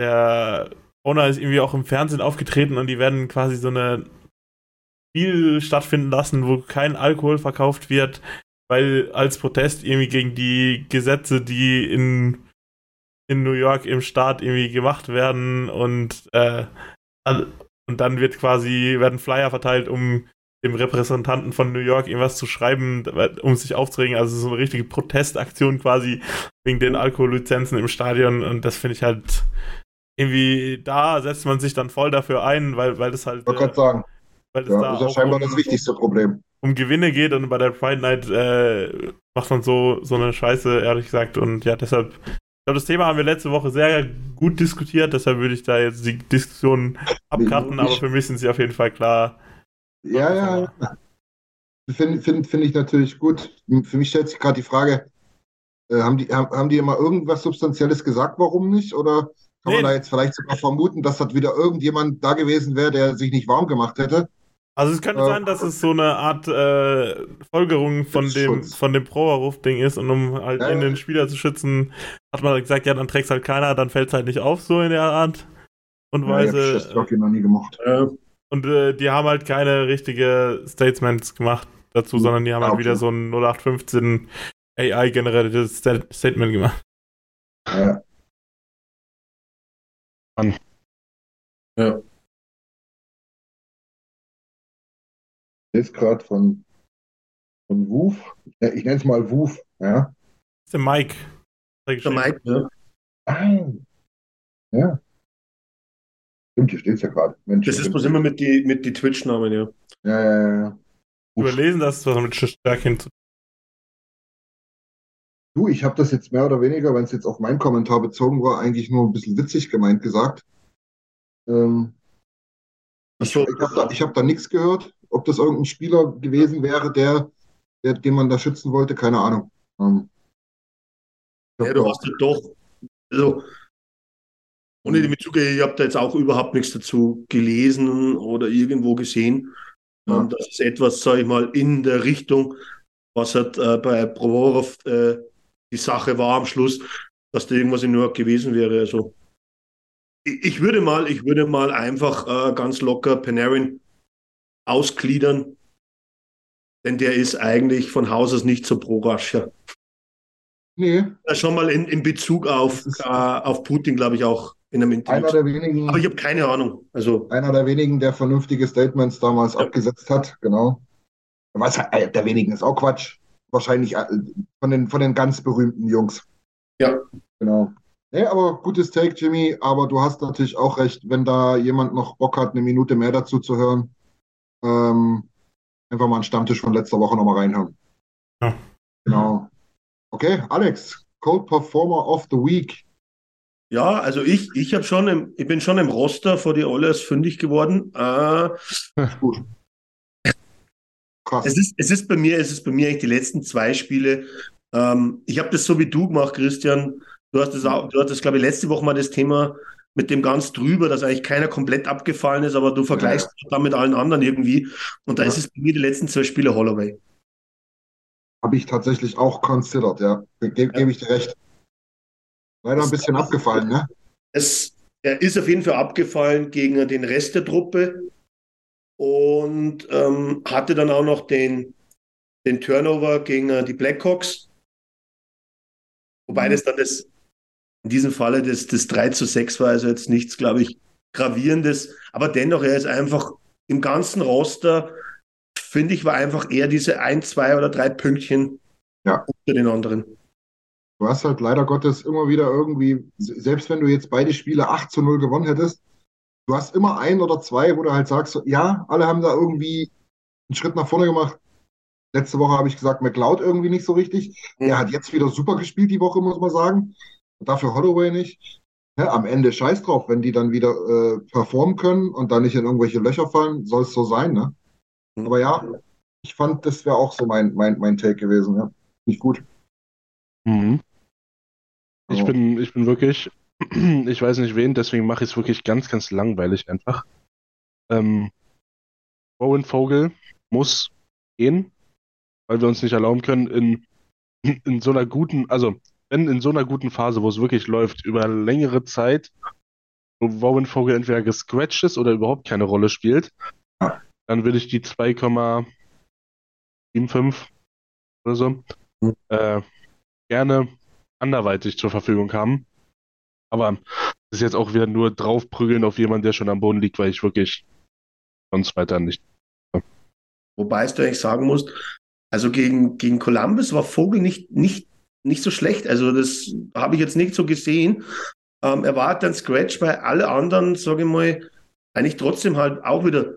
der Owner ist irgendwie auch im Fernsehen aufgetreten und die werden quasi so eine Spiel stattfinden lassen, wo kein Alkohol verkauft wird, weil als Protest irgendwie gegen die Gesetze, die in in New York im Staat irgendwie gemacht werden und äh, und dann wird quasi werden Flyer verteilt, um dem Repräsentanten von New York irgendwas zu schreiben, um sich aufzuregen. Also so eine richtige Protestaktion quasi wegen den Alkohollizenzen im Stadion und das finde ich halt irgendwie, da setzt man sich dann voll dafür ein, weil, weil das halt ich äh, sagen, weil es ja, da das ist ja scheinbar um, das wichtigste Problem. um Gewinne geht und bei der Pride Night äh, macht man so, so eine Scheiße, ehrlich gesagt. Und ja, deshalb, ich glaube, das Thema haben wir letzte Woche sehr gut diskutiert, deshalb würde ich da jetzt die Diskussion abkarten, aber für mich sind sie auf jeden Fall klar. Ja, ja, ja. Finde find, find ich natürlich gut. Für mich stellt sich gerade die Frage, äh, haben, die, haben, haben die immer irgendwas Substanzielles gesagt, warum nicht? Oder kann Nee. man da jetzt vielleicht sogar vermuten, dass das wieder irgendjemand da gewesen wäre, der sich nicht warm gemacht hätte? Also es könnte Ja. sein, dass es so eine Art äh, Folgerung von dem, von dem Pro-Ruf-Ding ist und um halt Ja, in ja. den Spieler zu schützen, hat man gesagt, ja, dann trägt's halt keiner, dann fällt's halt nicht auf, so in der Art und Ja, ich Weise. Chesstocky noch nie gemocht. Äh, Und äh, die haben halt keine richtige Statements gemacht dazu, Mhm. sondern die haben Ah, halt okay. wieder so ein 0815 AI-generiertes Sta- Statement gemacht. Ja. Ja. Ist gerade von, von Wuf. Ja, ich nenne es mal Wuf. Ja. Das ist der Mike. Er Der. Mike, ne? Ah. Ja. Stimmt, hier steht es ja gerade. Mensch, Das ist bloß immer mit die, mit die Twitch-Namen, ja. Ja, ja, ja, ja. Überlesen, dass es was mit Stärken zu Du, ich habe das jetzt mehr oder weniger, wenn es jetzt auf meinen Kommentar bezogen war, eigentlich nur ein bisschen witzig gemeint gesagt. Ähm, ich ich habe da, hab da nichts gehört. Ob das irgendein Spieler gewesen wäre, der, der, den man da schützen wollte, keine Ahnung. Ähm, Ja, du hast ja doch, also, ohne die Bezüge, ich habe da jetzt auch überhaupt nichts dazu gelesen oder irgendwo gesehen. Ja. Das ist etwas, sage ich mal, in der Richtung, was halt äh, bei Provorov äh, die Sache war am Schluss, dass da irgendwas in New York gewesen wäre. Also ich, ich würde mal, ich würde mal einfach äh, ganz locker Panarin ausgliedern, denn der ist eigentlich von Haus aus nicht so pro Russia. Nee. Schon mal in, in Bezug auf, äh, auf Putin, glaube ich, auch in einem Interview. Einer der wenigen, Aber ich habe keine Ahnung. Also, einer der wenigen, der vernünftige Statements damals ja. abgesetzt hat, genau. Was, äh, der wenigen ist auch Quatsch. Wahrscheinlich äh, von den, von den ganz berühmten Jungs. Ja. Genau. Nee, aber gutes Take, Jimmy. Aber du hast natürlich auch recht, wenn da jemand noch Bock hat, eine Minute mehr dazu zu hören. Ähm, einfach mal einen Stammtisch von letzter Woche nochmal reinhören. Ja. Genau. Okay, Alex, Cold Performer of the Week. Ja, also ich, ich habe schon, im, ich bin schon im Roster vor die Oilers fündig geworden. Äh, Gut. Krass. Es ist, es ist bei mir, es ist bei mir eigentlich die letzten zwei Spiele. Ähm, ich habe das so wie du gemacht, Christian. Du hast das auch, du hattest, glaube ich, letzte Woche mal das Thema mit dem ganz drüber, dass eigentlich keiner komplett abgefallen ist, aber du vergleichst ja. da mit allen anderen irgendwie. Und da ja. ist es bei mir die letzten zwei Spiele Holloway. Habe ich tatsächlich auch considered, ja. Ge Gebe ja. ich dir recht. Leider ein bisschen abgefallen, ne? Es, er ist auf jeden Fall abgefallen gegen den Rest der Truppe und ähm, hatte dann auch noch den, den Turnover gegen äh, die Blackhawks. Wobei mhm. das dann das, in diesem Falle das, das 3 zu 6 war, also jetzt nichts, glaube ich, gravierendes. Aber dennoch, er ist einfach im ganzen Roster finde ich, war einfach eher diese ein, zwei oder drei Pünktchen ja. unter den anderen. Du hast halt leider Gottes immer wieder irgendwie, selbst wenn du jetzt beide Spiele 8 zu 0 gewonnen hättest, du hast immer ein oder zwei, wo du halt sagst, ja, alle haben da irgendwie einen Schritt nach vorne gemacht. Letzte Woche habe ich gesagt, McLeod irgendwie nicht so richtig. Mhm. Er hat jetzt wieder super gespielt die Woche, muss man sagen. Dafür Holloway nicht. Ja, am Ende scheiß drauf, wenn die dann wieder äh, performen können und dann nicht in irgendwelche Löcher fallen, soll es so sein, ne? Mhm. Aber ja, ich fand, das wäre auch so mein, mein, mein Take gewesen. Ja. Nicht gut. Mhm. Ich, bin, ich bin wirklich, ich weiß nicht wen, deswegen mache ich es wirklich ganz, ganz langweilig einfach. Ähm, Owen Vogel muss gehen, weil wir uns nicht erlauben können, in, in so einer guten, also wenn in so einer guten Phase, wo es wirklich läuft, über längere Zeit, wo Owen Vogel entweder gescratcht ist oder überhaupt keine Rolle spielt, dann würde ich die 2,75 oder so mhm. äh, gerne anderweitig zur Verfügung haben. Aber das ist jetzt auch wieder nur draufprügeln auf jemanden, der schon am Boden liegt, weil ich wirklich sonst weiter nicht. Wobei du eigentlich sagen musst, also gegen, gegen Columbus war Vogel nicht, nicht, nicht so schlecht. Also das habe ich jetzt nicht so gesehen. Ähm, er war dann Scratch, weil alle anderen, sage ich mal, eigentlich trotzdem halt auch wieder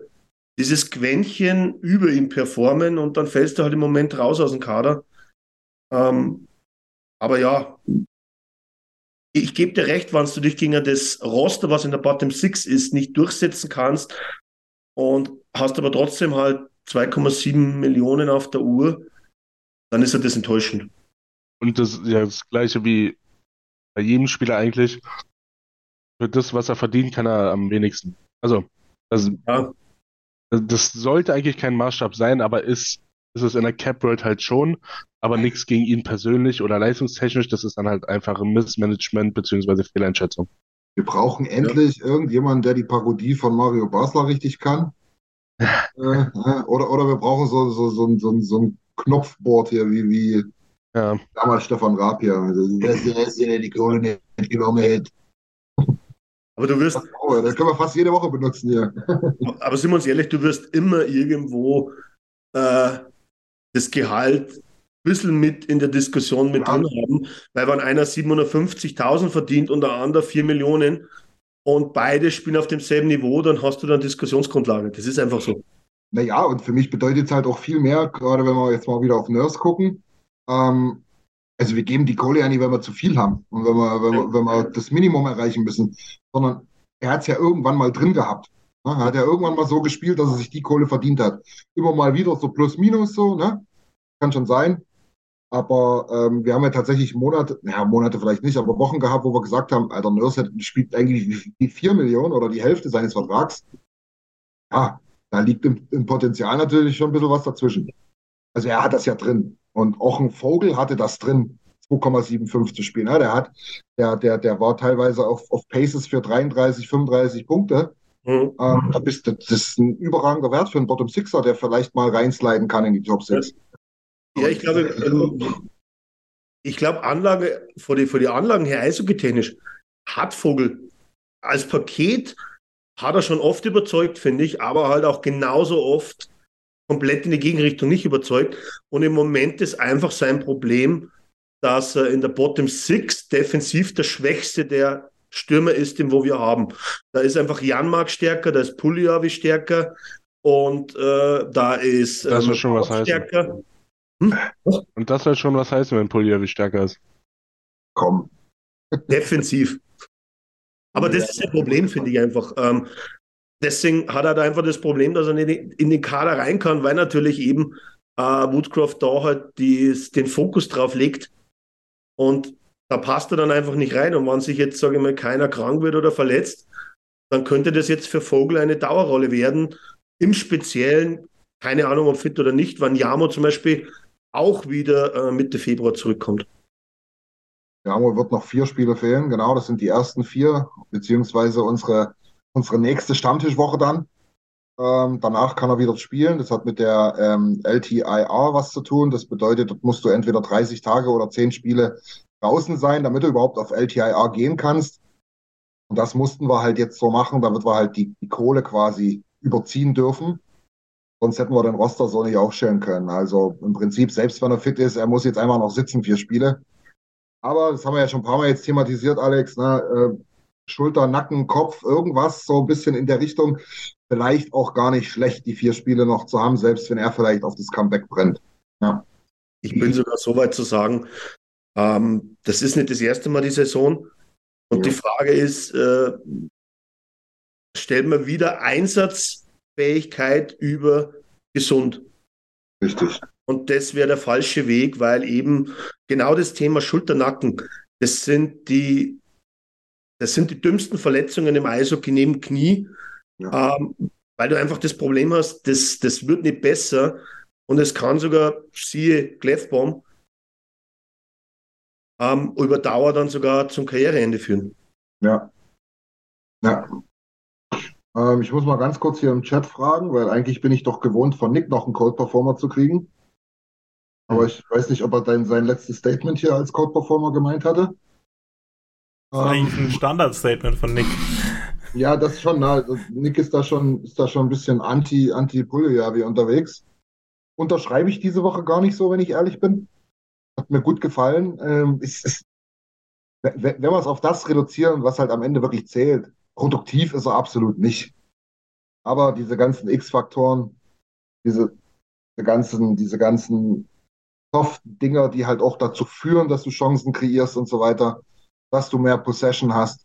dieses Quäntchen über ihn performen und dann fällst du halt im Moment raus aus dem Kader. Ähm, aber ja, ich gebe dir recht, wenn du dich gegen das Roster, was in der Bottom Six ist, nicht durchsetzen kannst und hast aber trotzdem halt 2,7 Millionen auf der Uhr, dann ist das enttäuschend. Und das ist ja das gleiche wie bei jedem Spieler eigentlich. Für das, was er verdient, kann er am wenigsten. Also, das, ja. Das sollte eigentlich kein Maßstab sein, aber ist, ist es in der Cap-World halt schon. Aber nichts gegen ihn persönlich oder leistungstechnisch. Das ist dann halt einfach ein Missmanagement bzw. Fehleinschätzung. Wir brauchen endlich ja. irgendjemanden, der die Parodie von Mario Basler richtig kann. äh, äh, oder, oder wir brauchen so, so, so, so, so ein Knopfboard hier, wie, wie ja. damals Stefan Raab hier. Also, der ist der die Kohle nicht genommen hätte. Aber du wirst. Oh, das können wir fast jede Woche benutzen hier. aber sind wir uns ehrlich, du wirst immer irgendwo äh, das Gehalt ein bisschen mit in der Diskussion mit ja. drin haben, weil wenn einer 750.000 verdient und der andere 4 Millionen und beide spielen auf demselben Niveau, dann hast du dann Diskussionsgrundlage. Das ist einfach so. Naja, und für mich bedeutet es halt auch viel mehr, gerade wenn wir jetzt mal wieder auf Nurse gucken. Ähm, also wir geben die Kohle ja nicht, wenn wir zu viel haben und wenn wir, wenn wir, wenn wir das Minimum erreichen müssen, sondern er hat es ja irgendwann mal drin gehabt. Ne? Er hat ja irgendwann mal so gespielt, dass er sich die Kohle verdient hat. Immer mal wieder so plus minus so, ne? Kann schon sein. Aber ähm, wir haben ja tatsächlich Monate, naja, Monate vielleicht nicht, aber Wochen gehabt, wo wir gesagt haben, Alter, Nurse spielt eigentlich die vier Millionen oder die Hälfte seines Vertrags. Ja, da liegt im, im Potenzial natürlich schon ein bisschen was dazwischen. Also er hat das ja drin. Und auch ein Vogel hatte das drin, 2,75 zu spielen. Ja, der hat, der, der, der war teilweise auf, auf Paces für 33, 35 Punkte. Mhm. Ähm, da bist, das ist ein überragender Wert für einen Bottom Sixer, der vielleicht mal reinsliden kann in die Top 6. Ja, ich glaube, ähm, ich glaube, Anlage, vor die, vor die Anlagen her, eishockey-technisch, hat Vogel als Paket hat er schon oft überzeugt, finde ich, aber halt auch genauso oft komplett in die Gegenrichtung nicht überzeugt. Und im Moment ist einfach sein Problem, dass er in der Bottom Six defensiv der schwächste der Stürmer ist, den wo wir haben. Da ist einfach Janmark stärker, da ist Puliavi stärker und äh, da ist das ähm, schon was stärker. Hm? Und das soll schon was heißen, wenn Puliavi stärker ist. Komm. Defensiv. Aber das ist ein Problem, finde ich einfach. Ähm, deswegen hat er da einfach das Problem, dass er nicht in den Kader rein kann, weil natürlich eben äh, Woodcroft da halt die, den Fokus drauf legt. Und da passt er dann einfach nicht rein. Und wenn sich jetzt, sage ich mal, keiner krank wird oder verletzt, dann könnte das jetzt für Vogel eine Dauerrolle werden. Im Speziellen, keine Ahnung, ob fit oder nicht, wann Jamo zum Beispiel auch wieder äh, Mitte Februar zurückkommt. Ja, wird noch vier Spiele fehlen, genau, das sind die ersten vier, beziehungsweise unsere, unsere nächste Stammtischwoche dann. Ähm, danach kann er wieder spielen. Das hat mit der ähm, LTIR was zu tun. Das bedeutet, dort musst du entweder 30 Tage oder 10 Spiele draußen sein, damit du überhaupt auf LTIR gehen kannst. Und das mussten wir halt jetzt so machen, damit wir halt die, die Kohle quasi überziehen dürfen. Sonst hätten wir den Roster so nicht aufstellen können. Also im Prinzip, selbst wenn er fit ist, er muss jetzt einfach noch sitzen, vier Spiele. Aber das haben wir ja schon ein paar Mal jetzt thematisiert, Alex. Ne? Äh, Schulter, Nacken, Kopf, irgendwas so ein bisschen in der Richtung. Vielleicht auch gar nicht schlecht, die vier Spiele noch zu haben, selbst wenn er vielleicht auf das Comeback brennt. Ja. Ich bin sogar so weit zu sagen, ähm, das ist nicht das erste Mal die Saison. Und ja. die Frage ist, äh, stellt man wieder Einsatzfähigkeit über gesund? Richtig. Und das wäre der falsche Weg, weil eben genau das Thema Schulternacken, das sind die, das sind die dümmsten Verletzungen im Eishockey neben Knie, ja. ähm, weil du einfach das Problem hast, das, das wird nicht besser und es kann sogar, siehe Glefbaum, ähm, über Dauer dann sogar zum Karriereende führen. Ja. Ja. Ähm, ich muss mal ganz kurz hier im Chat fragen, weil eigentlich bin ich doch gewohnt, von Nick noch einen Code Performer zu kriegen. Aber ich weiß nicht, ob er dein, sein letztes Statement hier als Code Performer gemeint hatte. Das ist eigentlich ein ähm, Standardstatement von Nick. Ja, das schon. Na, also Nick ist da schon, ist da schon ein bisschen anti, anti wie unterwegs. Unterschreibe ich diese Woche gar nicht so, wenn ich ehrlich bin. Hat mir gut gefallen. Ähm, ist, ist, wenn wir es auf das reduzieren, was halt am Ende wirklich zählt, produktiv ist er absolut nicht. Aber diese ganzen X-Faktoren, diese, diese ganzen, diese ganzen Soft-Dinger, die halt auch dazu führen, dass du Chancen kreierst und so weiter, dass du mehr Possession hast.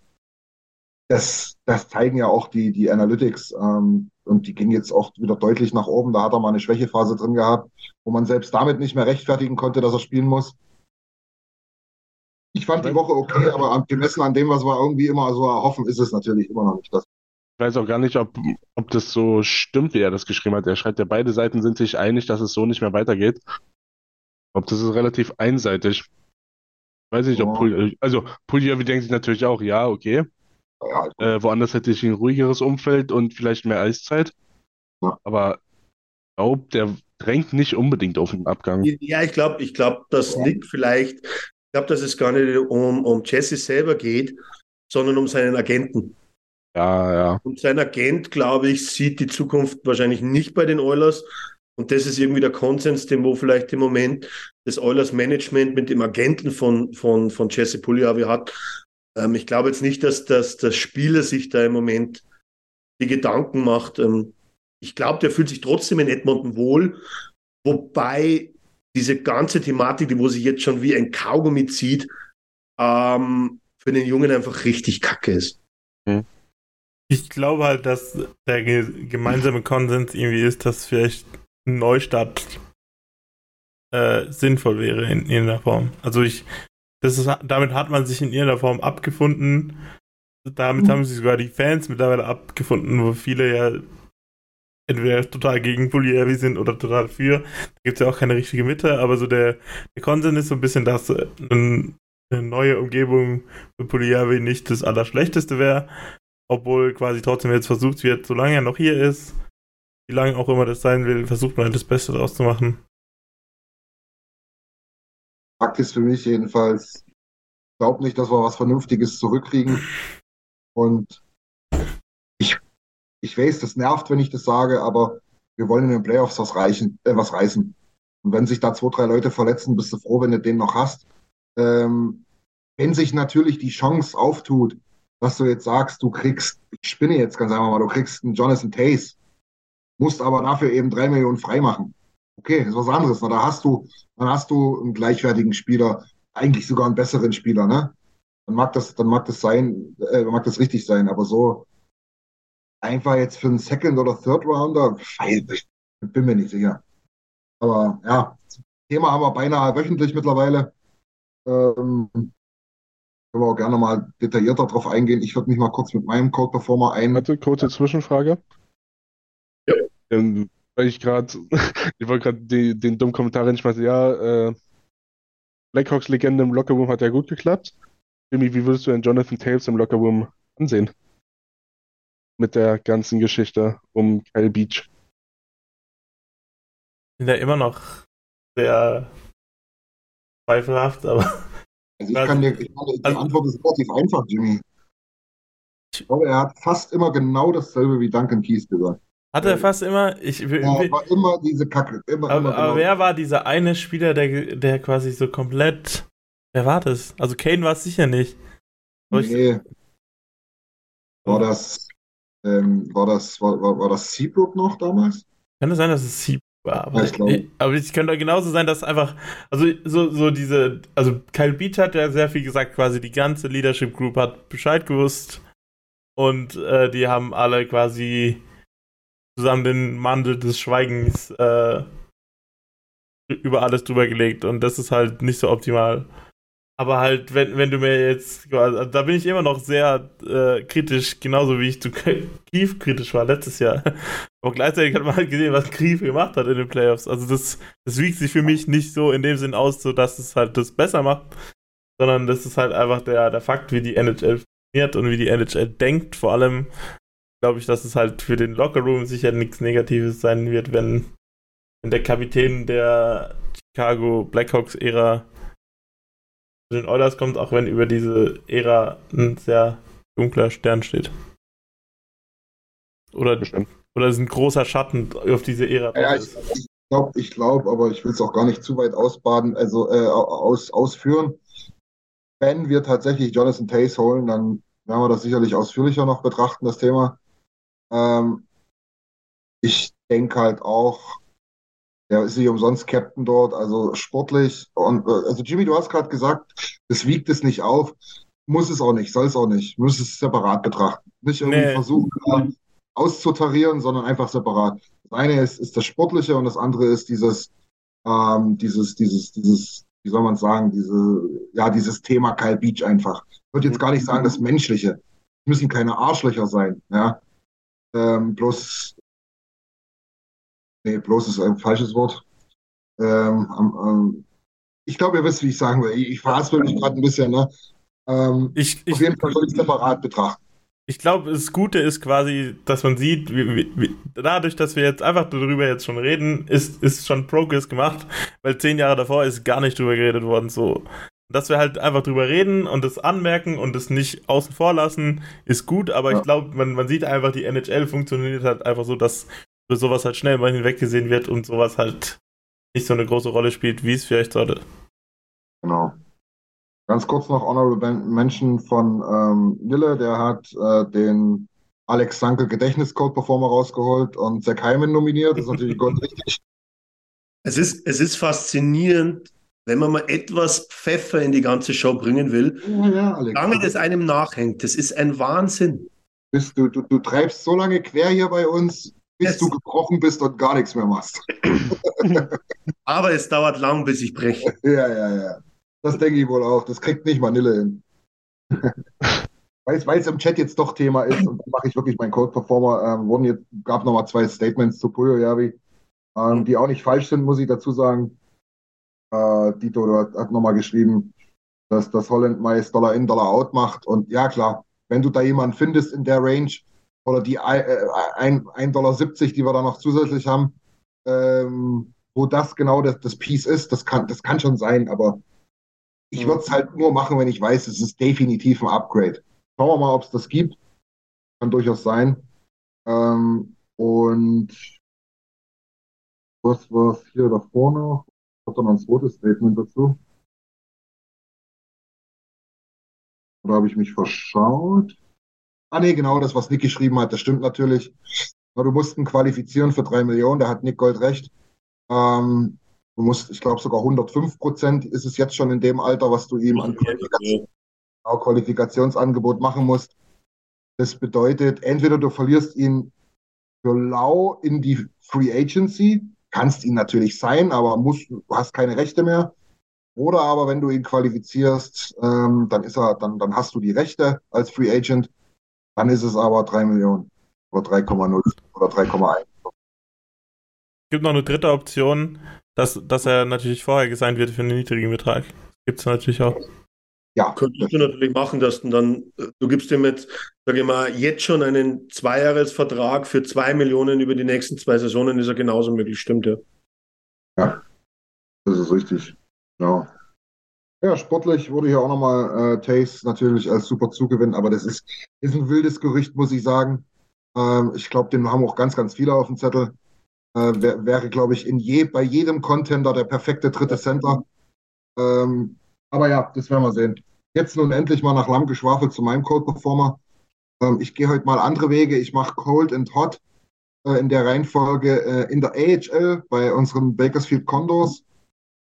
Das, das zeigen ja auch die, die Analytics. Ähm, und die ging jetzt auch wieder deutlich nach oben. Da hat er mal eine Schwächephase drin gehabt, wo man selbst damit nicht mehr rechtfertigen konnte, dass er spielen muss. Ich fand die Woche okay, aber gemessen an dem, was wir irgendwie immer so erhoffen, ist es natürlich immer noch nicht das. Ich weiß auch gar nicht, ob, ob das so stimmt, wie er das geschrieben hat. Er schreibt ja, beide Seiten sind sich einig, dass es so nicht mehr weitergeht. Glaube, das ist relativ einseitig. Weiß ich, ob Pul also Puljavi denkt sich natürlich auch, ja, okay. Ja, also. äh, woanders hätte ich ein ruhigeres Umfeld und vielleicht mehr Eiszeit. Ja. Aber ich glaube, der drängt nicht unbedingt auf den Abgang. Ja, ich glaube, ich glaube, dass ja. Nick vielleicht, ich glaube, dass es gar nicht um, um Jesse selber geht, sondern um seinen Agenten. Ja, ja. Und sein Agent, glaube ich, sieht die Zukunft wahrscheinlich nicht bei den Oilers, und das ist irgendwie der Konsens, den wo vielleicht im Moment das Oilers Management mit dem Agenten von, von, von Jesse Pugliavi hat. Ähm, ich glaube jetzt nicht, dass, dass der Spieler sich da im Moment die Gedanken macht. Ähm, ich glaube, der fühlt sich trotzdem in Edmonton wohl, wobei diese ganze Thematik, die wo sich jetzt schon wie ein Kaugummi zieht, ähm, für den Jungen einfach richtig kacke ist. Hm. Ich glaube halt, dass der gemeinsame Konsens irgendwie ist, dass vielleicht Neustart äh, sinnvoll wäre in irgendeiner Form. Also ich, das ist, damit hat man sich in irgendeiner Form abgefunden. Damit mhm. haben sich sogar die Fans mittlerweile abgefunden, wo viele ja entweder total gegen Puliavi sind oder total für. Da gibt es ja auch keine richtige Mitte, aber so der, der Konsens ist so ein bisschen, dass äh, ein, eine neue Umgebung für Puliavi nicht das Allerschlechteste wäre, obwohl quasi trotzdem jetzt versucht wird, solange er noch hier ist, wie lange auch immer das sein will, versucht man halt das Beste draus zu machen. Fakt ist für mich jedenfalls, ich glaube nicht, dass wir was Vernünftiges zurückkriegen. Und ich, ich weiß, das nervt, wenn ich das sage, aber wir wollen in den Playoffs was, reichen, äh, was reißen. Und wenn sich da zwei, drei Leute verletzen, bist du froh, wenn du den noch hast. Ähm, wenn sich natürlich die Chance auftut, dass du jetzt sagst, du kriegst, ich spinne jetzt ganz einfach mal, du kriegst einen Jonathan Tace, musst aber dafür eben drei Millionen freimachen. Okay, ist was anderes. Na, da hast du, dann hast du einen gleichwertigen Spieler, eigentlich sogar einen besseren Spieler, ne? Dann mag das, dann mag das sein, äh, mag das richtig sein, aber so einfach jetzt für einen Second oder Third Rounder, ich bin mir nicht sicher. Aber ja, Thema haben wir beinahe wöchentlich mittlerweile. Ähm, können wir auch gerne mal detaillierter drauf eingehen. Ich würde mich mal kurz mit meinem Code Performer ein. Warte, kurze Zwischenfrage. Ja. Ähm, weil ich gerade, ich wollte gerade den dummen Kommentar reinschmeißen, ja, äh, Blackhawks Legende im Lockerroom hat ja gut geklappt. Jimmy, wie würdest du den Jonathan Taves im Lockerroom ansehen? Mit der ganzen Geschichte um Kyle Beach. Sind ja immer noch sehr zweifelhaft, aber. Also ich kann dir, ich kann dir die also, Antwort ist relativ einfach, Jimmy. Ich glaube, er hat fast immer genau dasselbe wie Duncan Keys gesagt. Hat er fast immer? Ich, ja, war immer diese Kacke. Immer, aber, immer genau. aber wer war dieser eine Spieler, der, der quasi so komplett. Wer war das? Also Kane war es sicher nicht. Nee. War das. Ähm, war das, war, war, war das Seabrook noch damals? Kann es sein, dass es Seabrook war? Aber, ja, ich aber es könnte genauso sein, dass einfach, also so, so diese, also Kyle Beach hat ja sehr viel gesagt, quasi die ganze Leadership Group hat Bescheid gewusst und äh, die haben alle quasi zusammen den Mantel des Schweigens äh, über alles drüber gelegt und das ist halt nicht so optimal. Aber halt, wenn, wenn du mir jetzt, also da bin ich immer noch sehr äh, kritisch, genauso wie ich zu Krief kritisch war letztes Jahr. Aber gleichzeitig hat man halt gesehen, was Krief gemacht hat in den Playoffs. Also das, das wiegt sich für mich nicht so in dem Sinn aus, so dass es halt das besser macht, sondern das ist halt einfach der, der Fakt, wie die NHL funktioniert und wie die NHL denkt, vor allem glaube ich, dass es halt für den Lockerroom sicher nichts Negatives sein wird, wenn, wenn der Kapitän der Chicago Blackhawks-Ära zu den Oilers kommt, auch wenn über diese Ära ein sehr dunkler Stern steht. Oder, Bestimmt. oder ist ein großer Schatten auf diese Ära. Ja, ich, ich glaube, ich glaub, aber ich will es auch gar nicht zu weit ausbaden, also äh, aus, ausführen. Wenn wir tatsächlich Jonathan Tace holen, dann werden wir das sicherlich ausführlicher noch betrachten, das Thema. Ähm, ich denke halt auch, er ist nicht umsonst Captain dort, also sportlich. Und äh, also Jimmy, du hast gerade gesagt, das wiegt es nicht auf. Muss es auch nicht, soll es auch nicht. Muss es separat betrachten. Nicht irgendwie nee. versuchen, auszutarieren, sondern einfach separat. Das eine ist, ist das Sportliche und das andere ist dieses, ähm, dieses, dieses, dieses, wie soll man sagen, diese, ja, dieses Thema Kyle Beach einfach. Ich würde jetzt gar nicht sagen, das Menschliche. Es müssen keine Arschlöcher sein, ja. Ähm, bloß, nee, bloß ist ein falsches Wort. Ähm, ich glaube, ihr wisst, wie ich sagen will. Ich, ich verhaspel mich gerade ein bisschen. Ne? Ähm, ich, ich, auf jeden Fall soll ich es separat betrachten. Ich glaube, das Gute ist quasi, dass man sieht, wie, wie, dadurch, dass wir jetzt einfach darüber jetzt schon reden, ist, ist schon Progress gemacht, weil zehn Jahre davor ist gar nicht drüber geredet worden. So, dass wir halt einfach drüber reden und das anmerken und das nicht außen vor lassen, ist gut, aber ja. ich glaube, man, man sieht einfach, die NHL funktioniert halt einfach so, dass für sowas halt schnell mal hinweggesehen wird und sowas halt nicht so eine große Rolle spielt, wie es vielleicht sollte. Genau. Ganz kurz noch Honorable Mention von ähm, Nille, der hat äh, den Alex Sankel Gedächtniscode Performer rausgeholt und Zach Hyman nominiert. Das ist natürlich Gott richtig. Es ist, es ist faszinierend, wenn man mal etwas Pfeffer in die ganze Show bringen will, ja, ja, Alex. lange das einem nachhängt. Das ist ein Wahnsinn. Bist du, du, du treibst so lange quer hier bei uns, bis du gebrochen bist und gar nichts mehr machst. Aber es dauert lang, bis ich breche. Ja, ja, ja. Das denke ich wohl auch. Das kriegt nicht Vanille hin. weil es im Chat jetzt doch Thema ist und mache ich wirklich meinen Code Performer. Ähm, wurden jetzt, gab nochmal zwei Statements zu Puyo Yavi, ähm, die auch nicht falsch sind, muss ich dazu sagen. Äh, Dito hat, hat nochmal geschrieben, dass das Holland meist Dollar in, Dollar out macht. Und ja, klar, wenn du da jemanden findest in der Range oder die äh, 1,70 Dollar, die wir da noch zusätzlich haben, ähm, wo das genau das, das Piece ist, das kann, das kann schon sein, aber ich würde es halt nur machen, wenn ich weiß, es ist definitiv ein Upgrade. Schauen wir mal, ob es das gibt. Kann durchaus sein. Ähm, und was war es hier davor noch? Habe noch ein zweites Statement dazu. Oder habe ich mich verschaut? Ah, nee, genau, das, was Nick geschrieben hat, das stimmt natürlich. Du musst ihn qualifizieren für drei Millionen, da hat Nick Gold recht. Ähm, du musst, ich glaube, sogar 105 Prozent ist es jetzt schon in dem Alter, was du ihm an Qualifikation, auch Qualifikationsangebot machen musst. Das bedeutet, entweder du verlierst ihn für lau in die Free Agency, kannst ihn natürlich sein, aber musst, hast keine Rechte mehr. Oder aber wenn du ihn qualifizierst, ähm, dann ist er, dann, dann hast du die Rechte als Free Agent, dann ist es aber 3 Millionen oder 3,0 oder 3,1. Es gibt noch eine dritte Option, dass, dass er natürlich vorher gesigned wird für einen niedrigen Betrag. Gibt es natürlich auch. Ja. Könntest du natürlich machen, dass du dann, du gibst ihm jetzt, sage ich mal, jetzt schon einen Zweijahresvertrag für zwei Millionen über die nächsten zwei Saisonen, ist er genauso möglich, stimmt ja. Ja, das ist richtig. Ja. Ja, sportlich wurde hier auch nochmal äh, Tace natürlich als super Zugewinn, aber das ist, ist ein wildes Gerücht, muss ich sagen. Ähm, ich glaube, den haben auch ganz, ganz viele auf dem Zettel. Äh, wär, wäre, glaube ich, in je, bei jedem Contender der perfekte dritte Center. Ähm, aber ja, das werden wir sehen. Jetzt nun endlich mal nach Lamm geschwafelt zu meinem Cold Performer. Ähm, ich gehe heute mal andere Wege. Ich mache Cold and Hot äh, in der Reihenfolge äh, in der AHL bei unseren Bakersfield Condors.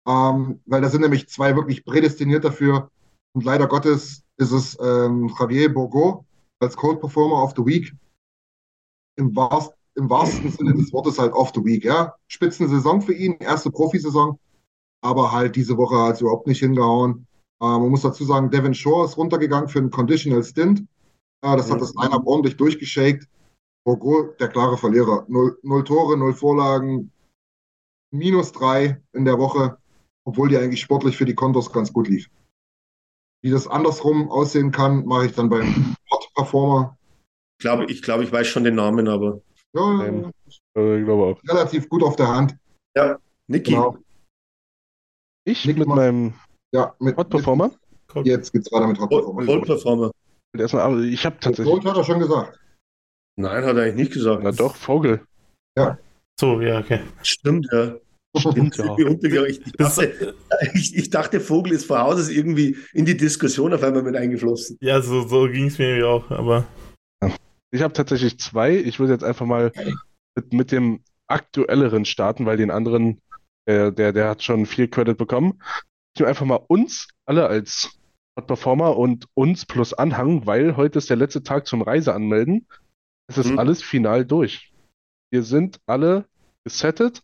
Ähm, weil da sind nämlich zwei wirklich prädestiniert dafür. Und leider Gottes ist es ähm, Javier Bourgo als Cold Performer of the Week. Im, wahrst, Im wahrsten Sinne des Wortes halt of the Week. Ja? Spitzensaison für ihn, erste Profisaison aber halt diese Woche hat es überhaupt nicht hingehauen. Äh, man muss dazu sagen, Devin Shore ist runtergegangen für einen Conditional Stint. Äh, das mhm. hat das Lineup ordentlich durchgeschakt. Bogo, der klare Verlierer. Null, null, Tore, null Vorlagen, minus drei in der Woche, obwohl die eigentlich sportlich für die Kontos ganz gut lief. Wie das andersrum aussehen kann, mache ich dann beim Hot Performer. Ich glaube, ich, glaub, ich weiß schon den Namen, aber. Ja, ähm, ich glaube auch. Relativ gut auf der Hand. Ja, Niki. Genau. Ich Nick mit meinem ja, mit, Hot Performer? Mit, jetzt geht's weiter mit Hot Performer. Hot Performer. Erstmal, ich habe tatsächlich. Gold hat er schon gesagt. Nein, hat er eigentlich nicht gesagt. Na doch, Vogel. Ja. So, ja, okay. Stimmt, ja. Stimmt, ja. Ich, ich, dachte, ich, ich, dachte, Vogel ist vor Hause irgendwie in die Diskussion auf einmal mit eingeflossen. Ja, so, so ging es mir auch, aber. Ich habe tatsächlich zwei. Ich würde jetzt einfach mal mit, mit dem aktuelleren starten, weil den anderen der, der, der hat schon viel Credit bekommen. Ich nehme einfach mal uns alle als Hot Performer und uns plus Anhang, weil heute ist der letzte Tag zum Reiseanmelden. Es ist mhm. alles final durch. Wir sind alle gesettet.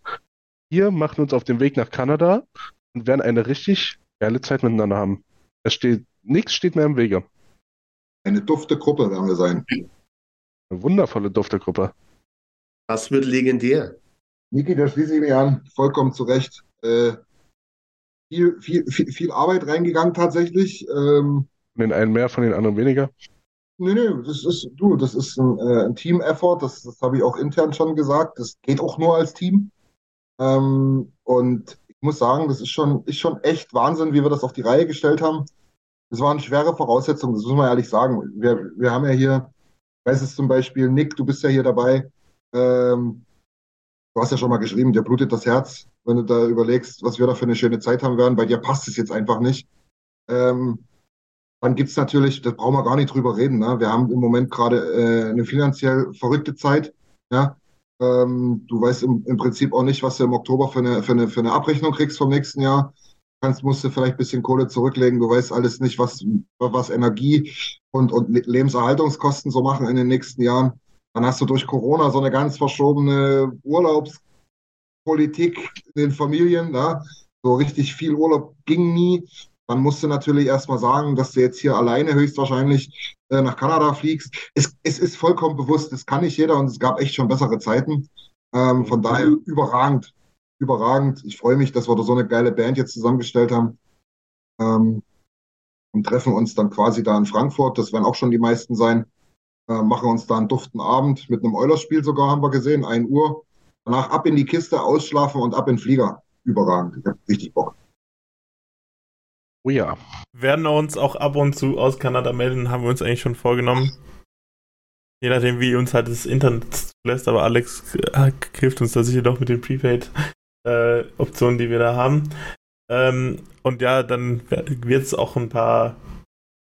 Wir machen uns auf den Weg nach Kanada und werden eine richtig geile Zeit miteinander haben. Es steht, nichts steht mehr im Wege. Eine dufte Gruppe werden wir sein. Eine wundervolle dufte Gruppe. Das wird legendär. Niki, da schließe ich mich an, vollkommen zu Recht. Äh, viel, viel, viel, viel, Arbeit reingegangen tatsächlich. Ähm, von den einen mehr, von den anderen weniger? Nee, nee, das ist, du, das ist ein, äh, ein Team-Effort, das, das habe ich auch intern schon gesagt. Das geht auch nur als Team. Ähm, und ich muss sagen, das ist schon, ist schon echt Wahnsinn, wie wir das auf die Reihe gestellt haben. Das waren schwere Voraussetzungen, das muss man ehrlich sagen. Wir, wir haben ja hier, ich weiß es zum Beispiel, Nick, du bist ja hier dabei. Ähm, du hast ja schon mal geschrieben, dir blutet das Herz, wenn du da überlegst, was wir da für eine schöne Zeit haben werden. Bei dir passt es jetzt einfach nicht. Ähm, dann gibt es natürlich, das brauchen wir gar nicht drüber reden. Ne? Wir haben im Moment gerade äh, eine finanziell verrückte Zeit. Ja? Ähm, du weißt im, im, Prinzip auch nicht, was du im Oktober für eine, für eine, für eine Abrechnung kriegst vom nächsten Jahr. Kannst, musst du vielleicht ein bisschen Kohle zurücklegen. Du weißt alles nicht, was, was Energie und, und Lebenserhaltungskosten so machen in den nächsten Jahren. Dann hast du durch Corona so eine ganz verschobene Urlaubspolitik in den Familien. Ne? So richtig viel Urlaub ging nie. dann musst du natürlich erstmal sagen, dass du jetzt hier alleine höchstwahrscheinlich äh, nach Kanada fliegst. Es, es ist vollkommen bewusst, das kann nicht jeder und es gab echt schon bessere Zeiten. Ähm, von daher überragend, überragend. Ich freue mich, dass wir da so eine geile Band jetzt zusammengestellt haben. Ähm, und treffen uns dann quasi da in Frankfurt. Das werden auch schon die meisten sein. Äh, machen uns da einen duften Abend mit einem Eulerspiel sogar, haben wir gesehen, 1 Uhr. Danach ab in die Kiste, ausschlafen und ab in den Flieger. Überragend. Ich hab richtig Bock. Oh ja. Werden wir uns auch ab und zu aus Kanada melden, haben wir uns eigentlich schon vorgenommen. Je nachdem, wie uns halt das Internet lässt, aber Alex äh, hilft uns da sicher doch mit den Prepaid-Optionen, äh, die wir da haben. Ähm, und ja, dann wird es auch ein paar,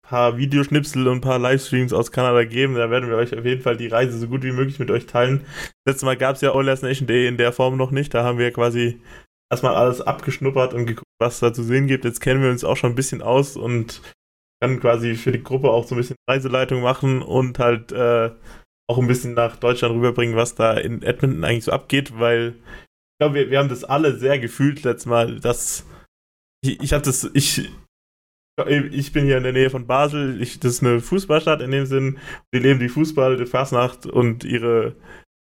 paar Videoschnipsel und ein paar Livestreams aus Kanada geben. Da werden wir euch auf jeden Fall die Reise so gut wie möglich mit euch teilen. Letztes Mal gab es ja Oilers Nation Day in der Form noch nicht. Da haben wir quasi erstmal alles abgeschnuppert und geguckt, was da zu sehen gibt. Jetzt kennen wir uns auch schon ein bisschen aus und können quasi für die Gruppe auch so ein bisschen Reiseleitung machen und halt äh, auch ein bisschen nach Deutschland rüberbringen, was da in Edmonton eigentlich so abgeht, weil ich glaube, wir, wir haben das alle sehr gefühlt letztes Mal, dass ich, ich habe das, ich, ich bin hier in der Nähe von Basel, ich, das ist eine Fußballstadt in dem Sinn, wir leben die Fußball, die Fastnacht und ihre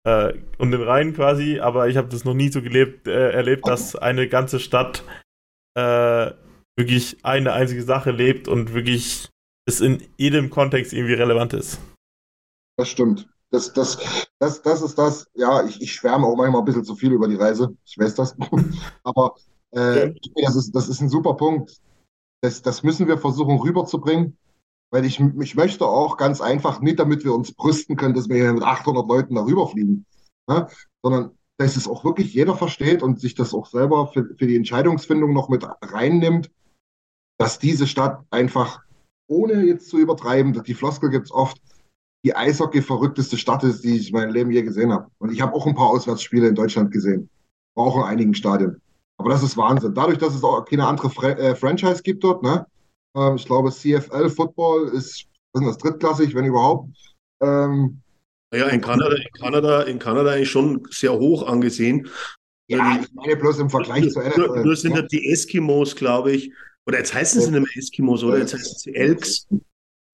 äh, und den Rhein quasi, aber ich habe das noch nie so gelebt, äh, erlebt, dass eine ganze Stadt äh, wirklich eine einzige Sache lebt und wirklich es in jedem Kontext irgendwie relevant ist. Das stimmt. Das, das, das, das ist das, ja, ich, ich schwärme auch manchmal ein bisschen zu viel über die Reise. Ich weiß das. Aber äh, das, ist, das ist ein super Punkt. Das, das müssen wir versuchen rüberzubringen, weil ich, ich möchte auch ganz einfach nicht, damit wir uns brüsten können, dass wir hier mit 800 Leuten darüber fliegen, ne? sondern dass es auch wirklich jeder versteht und sich das auch selber für, für die Entscheidungsfindung noch mit reinnimmt, dass diese Stadt einfach, ohne jetzt zu übertreiben, die Floskel gibt es oft, die Eishockey-verrückteste Stadt ist, die ich in meinem Leben je gesehen habe. Und ich habe auch ein paar Auswärtsspiele in Deutschland gesehen, auch in einigen Stadien. Aber das ist Wahnsinn. Dadurch, dass es auch keine andere Fra äh, Franchise gibt dort, ne? Ähm, ich glaube, CFL Football ist, ist das drittklassig, wenn überhaupt. Ähm, ja, in Kanada, in Kanada, in Kanada eigentlich schon sehr hoch angesehen. Ja, ich meine bloß im Vergleich nur, zu NFL. Nur, nur sind ja. die Eskimos, glaube ich, oder jetzt heißen sie nicht mehr Eskimos, oder? Jetzt heißen sie Elks.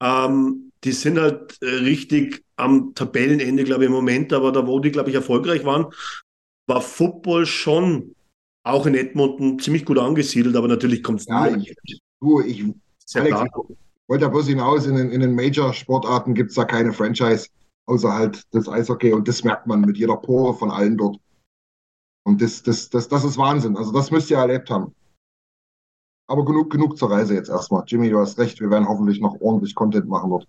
Ähm, die sind halt äh, richtig am Tabellenende, glaube ich, im Moment, aber da, wo die, glaube ich, erfolgreich waren, war Football schon auch in Edmonton ziemlich gut angesiedelt, aber natürlich kommt es ja, ich, du, ich, Alex, ich wollte da bloß hinaus, in den, in den Major-Sportarten gibt es da keine Franchise, außer halt das Eishockey und das merkt man mit jeder Pore von allen dort. Und das, das, das, das ist Wahnsinn. Also das müsst ihr erlebt haben. Aber genug, genug zur Reise jetzt erstmal. Jimmy, du hast recht, wir werden hoffentlich noch ordentlich Content machen dort.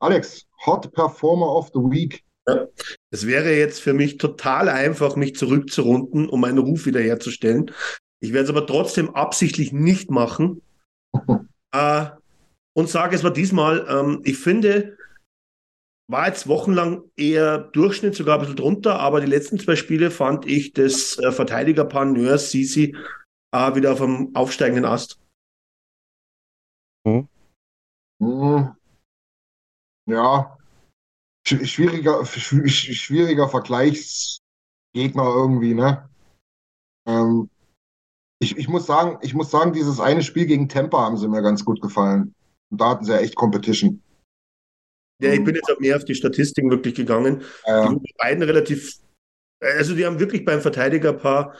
Alex, Hot Performer of the Week. Es wäre jetzt für mich total einfach, mich zurückzurunden, um meinen Ruf wiederherzustellen. Ich werde es aber trotzdem absichtlich nicht machen. äh, und sage es mal diesmal, ähm, ich finde, war jetzt wochenlang eher Durchschnitt, sogar ein bisschen drunter, aber die letzten zwei Spiele fand ich das äh, Verteidigerpaar Nörs Sisi äh, wieder auf dem aufsteigenden Ast. Hm. Hm. Ja, schwieriger, schwieriger Vergleichsgegner irgendwie, ne? Ähm, ich, ich muss sagen, ich muss sagen, dieses eine Spiel gegen Tampa haben sie mir ganz gut gefallen. Und da hatten sie ja echt Competition. Ja, ich bin jetzt auch mehr auf die Statistiken wirklich gegangen. Ja. Die beiden relativ Also die haben wirklich beim Verteidigerpaar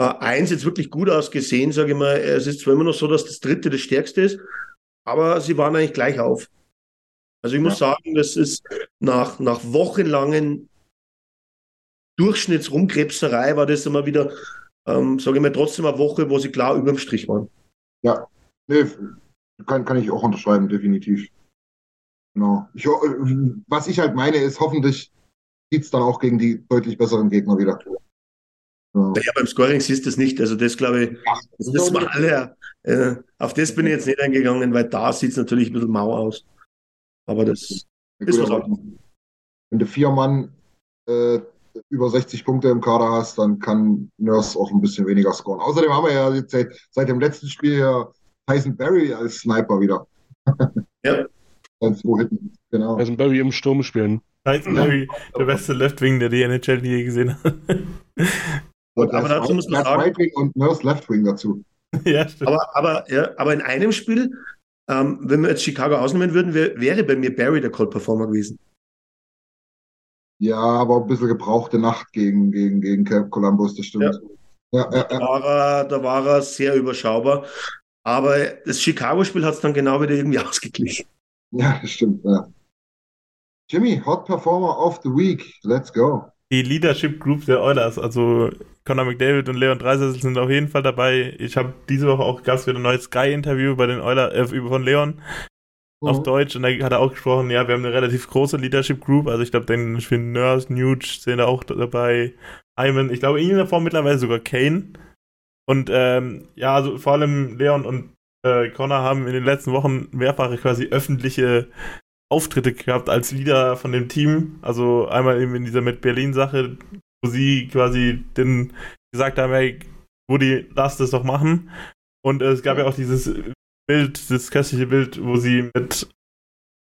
äh, eins jetzt wirklich gut ausgesehen, sage ich mal. Es ist zwar immer noch so, dass das dritte das stärkste ist, aber sie waren eigentlich gleich auf. Also ich muss ja. sagen, das ist nach, nach wochenlangen Durchschnittsrumkrebserei war das immer wieder, ähm, sage ich mal, trotzdem eine Woche, wo sie klar über dem Strich waren. Ja, nee, kann, kann ich auch unterschreiben, definitiv. Genau. Ich, was ich halt meine, ist, hoffentlich sieht es dann auch gegen die deutlich besseren Gegner wieder. Ja, ja beim Scoring siehst du es nicht. Also das glaube ich, ja, das wissen wir alle. Äh, auf das bin ich jetzt nicht eingegangen, weil da sieht es natürlich ein bisschen mau aus. Aber das ja, ist was anderes. Wenn du vier Mann äh, über 60 Punkte im Kader hast, dann kann Nurse auch ein bisschen weniger scoren. Außerdem haben wir ja jetzt seit, seit dem letzten Spiel ja Tyson Barry als Sniper wieder. Ja. Als zwei Hitten, genau. Tyson Barry im Sturm spielen. Tyson Barry, der beste Left Wing, der die NHL je gesehen hat. Und aber dazu muss man sagen. Right Wing und Nurse Left Wing dazu. ja, stimmt. Aber, aber, ja, aber in einem Spiel, ähm, wenn wir jetzt Chicago ausnehmen würden, wär, wäre bei mir Barry der Cold Performer gewesen. Ja, aber ein bisschen gebrauchte Nacht gegen, gegen, gegen Columbus, das stimmt. Ja. Ja, ja, da, war er, da war er sehr überschaubar. Aber das Chicago-Spiel hat es dann genau wieder irgendwie ausgeglichen. Ja, das stimmt. Ja. Jimmy, Hot Performer of the Week. Let's go. Die Leadership Group der Oilers, also Conor McDavid und Leon Dreisessel sind auf jeden Fall dabei. Ich habe diese Woche auch gab es wieder ein neues Sky-Interview bei den Oilers äh, von Leon mhm. auf Deutsch und da hat er auch gesprochen, ja, wir haben eine relativ große Leadership Group, also ich glaube, den spielen Nurse, Nuge sind da auch dabei, Iman, ich glaube in der Form mittlerweile sogar Kane. Und ähm, ja, also vor allem Leon und äh, Connor haben in den letzten Wochen mehrfach quasi öffentliche Auftritte gehabt als Leader von dem Team. Also einmal eben in dieser mit Berlin-Sache, wo sie quasi den gesagt haben, hey, Woody, lass das doch machen. Und äh, es gab ja auch dieses Bild, das köstliche Bild, wo sie mit,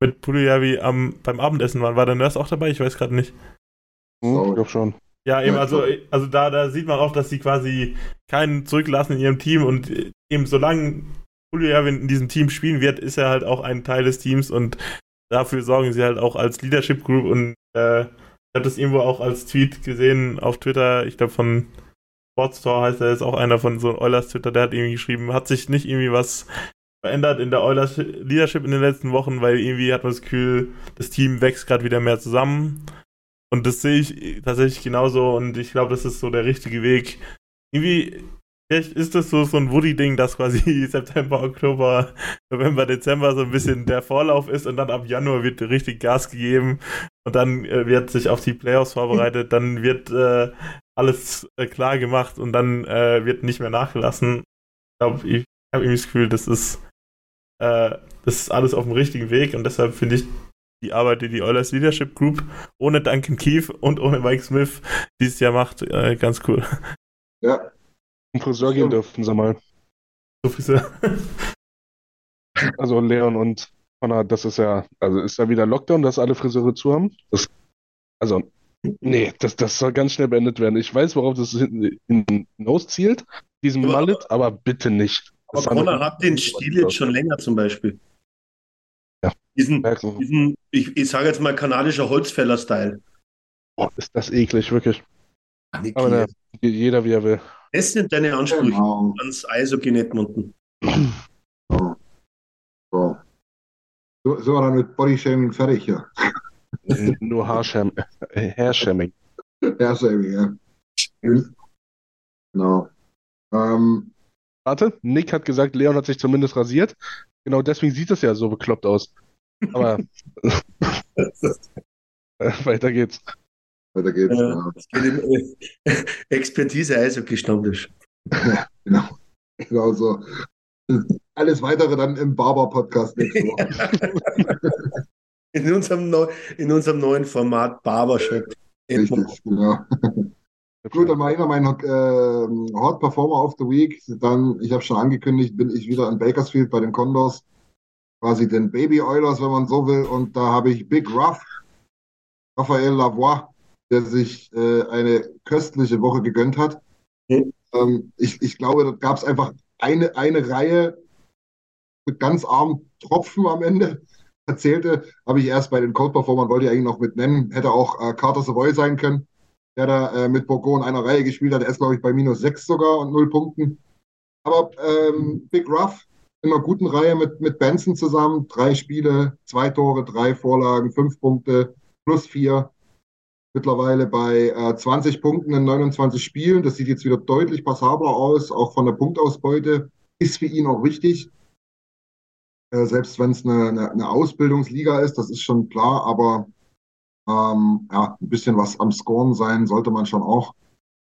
mit Puliavi am, beim Abendessen waren. War der Nurse auch dabei? Ich weiß gerade nicht. Hm, ich glaube schon. Ja, eben, also, also da, da sieht man auch, dass sie quasi keinen zurücklassen in ihrem Team und eben solange Puliavi in diesem Team spielen wird, ist er halt auch ein Teil des Teams und dafür sorgen sie halt auch als Leadership Group und äh, ich habe das irgendwo auch als Tweet gesehen auf Twitter, ich glaube von Sportstore heißt er jetzt auch einer von so Eulers Twitter, der hat irgendwie geschrieben, hat sich nicht irgendwie was verändert in der Eulers Leadership in den letzten Wochen, weil irgendwie hat man das Gefühl, das Team wächst gerade wieder mehr zusammen. Und das sehe ich tatsächlich genauso und ich glaube, das ist so der richtige Weg. Irgendwie Vielleicht ist das so, so ein Woody-Ding, dass quasi September, Oktober, November, Dezember so ein bisschen der Vorlauf ist und dann ab Januar wird richtig Gas gegeben und dann äh, wird sich auf die Playoffs vorbereitet, dann wird äh, alles äh, klar gemacht und dann äh, wird nicht mehr nachgelassen. Ich glaube, ich habe irgendwie das Gefühl, das ist, äh, das ist alles auf dem richtigen Weg und deshalb finde ich die Arbeit, die die Oilers Leadership Group ohne Duncan Keefe und ohne Mike Smith dieses Jahr macht, äh, ganz cool. Ja, zum Friseur gehen dürfen sie mal. So Friseur. also Leon und Connor, das ist ja, also ist da wieder Lockdown, dass alle Friseure zu haben? Das, also, nee, das, das soll ganz schnell beendet werden. Ich weiß, worauf das hinaus zielt, diesen ja, Mallet, aber bitte nicht. Aber Connor hat den Stil jetzt schon länger zum Beispiel. Ja. Diesen, diesen ich, ich sage jetzt mal kanadischer Holzfäller-Style. Boah, ist das eklig, wirklich. Aber na, jeder wie er will. Das sind deine Ansprüche genau. ans Eishockey Edmonton. So. So. so. So dann mit Bodyshaming fertig, ja. Nur Haarshaming. Äh, Hairshaming. Hairshaming, ja. Genau. Ähm, Warte, Nick hat gesagt, Leon hat sich zumindest rasiert. Genau deswegen sieht es ja so bekloppt aus. Aber weiter geht's. Weiter geht's. Ja. Um äh, Expertise Eishockey-Stammtisch. Ja, genau. Genau so. Alles weitere dann im Barber-Podcast nächste Woche. in, unserem Neu in unserem neuen Format Barbershop. Richtig, genau. Gut, dann mache ich noch meinen äh, Hot Performer of the Week. Dann, ich habe schon angekündigt, bin ich wieder in Bakersfield bei den Condors. Quasi den Baby Oilers, wenn man so will. Und da habe ich Big Ruff, Raphael Lavoie, der sich äh, eine köstliche Woche gegönnt hat. Mhm. Ähm, ich, ich glaube, da gab es einfach eine, eine Reihe mit ganz armen Tropfen am Ende. Erzählte, habe ich erst bei den Code Performern, wollte ich eigentlich noch mit nennen, hätte auch äh, Carter Savoy sein können. der da äh, mit Bourgon in einer Reihe gespielt hat. Er ist, glaube ich, bei minus sechs sogar und null Punkten. Aber ähm, Big Ruff in einer guten Reihe mit, mit Benson zusammen. Drei Spiele, zwei Tore, drei Vorlagen, fünf Punkte, plus vier. Mittlerweile bei äh, 20 Punkten in 29 Spielen. Das sieht jetzt wieder deutlich passabler aus, auch von der Punktausbeute. Ist für ihn auch wichtig. Äh, selbst wenn es eine, eine, eine, Ausbildungsliga ist, das ist schon klar, aber ähm, ja, ein bisschen was am Scoren sein sollte man schon auch.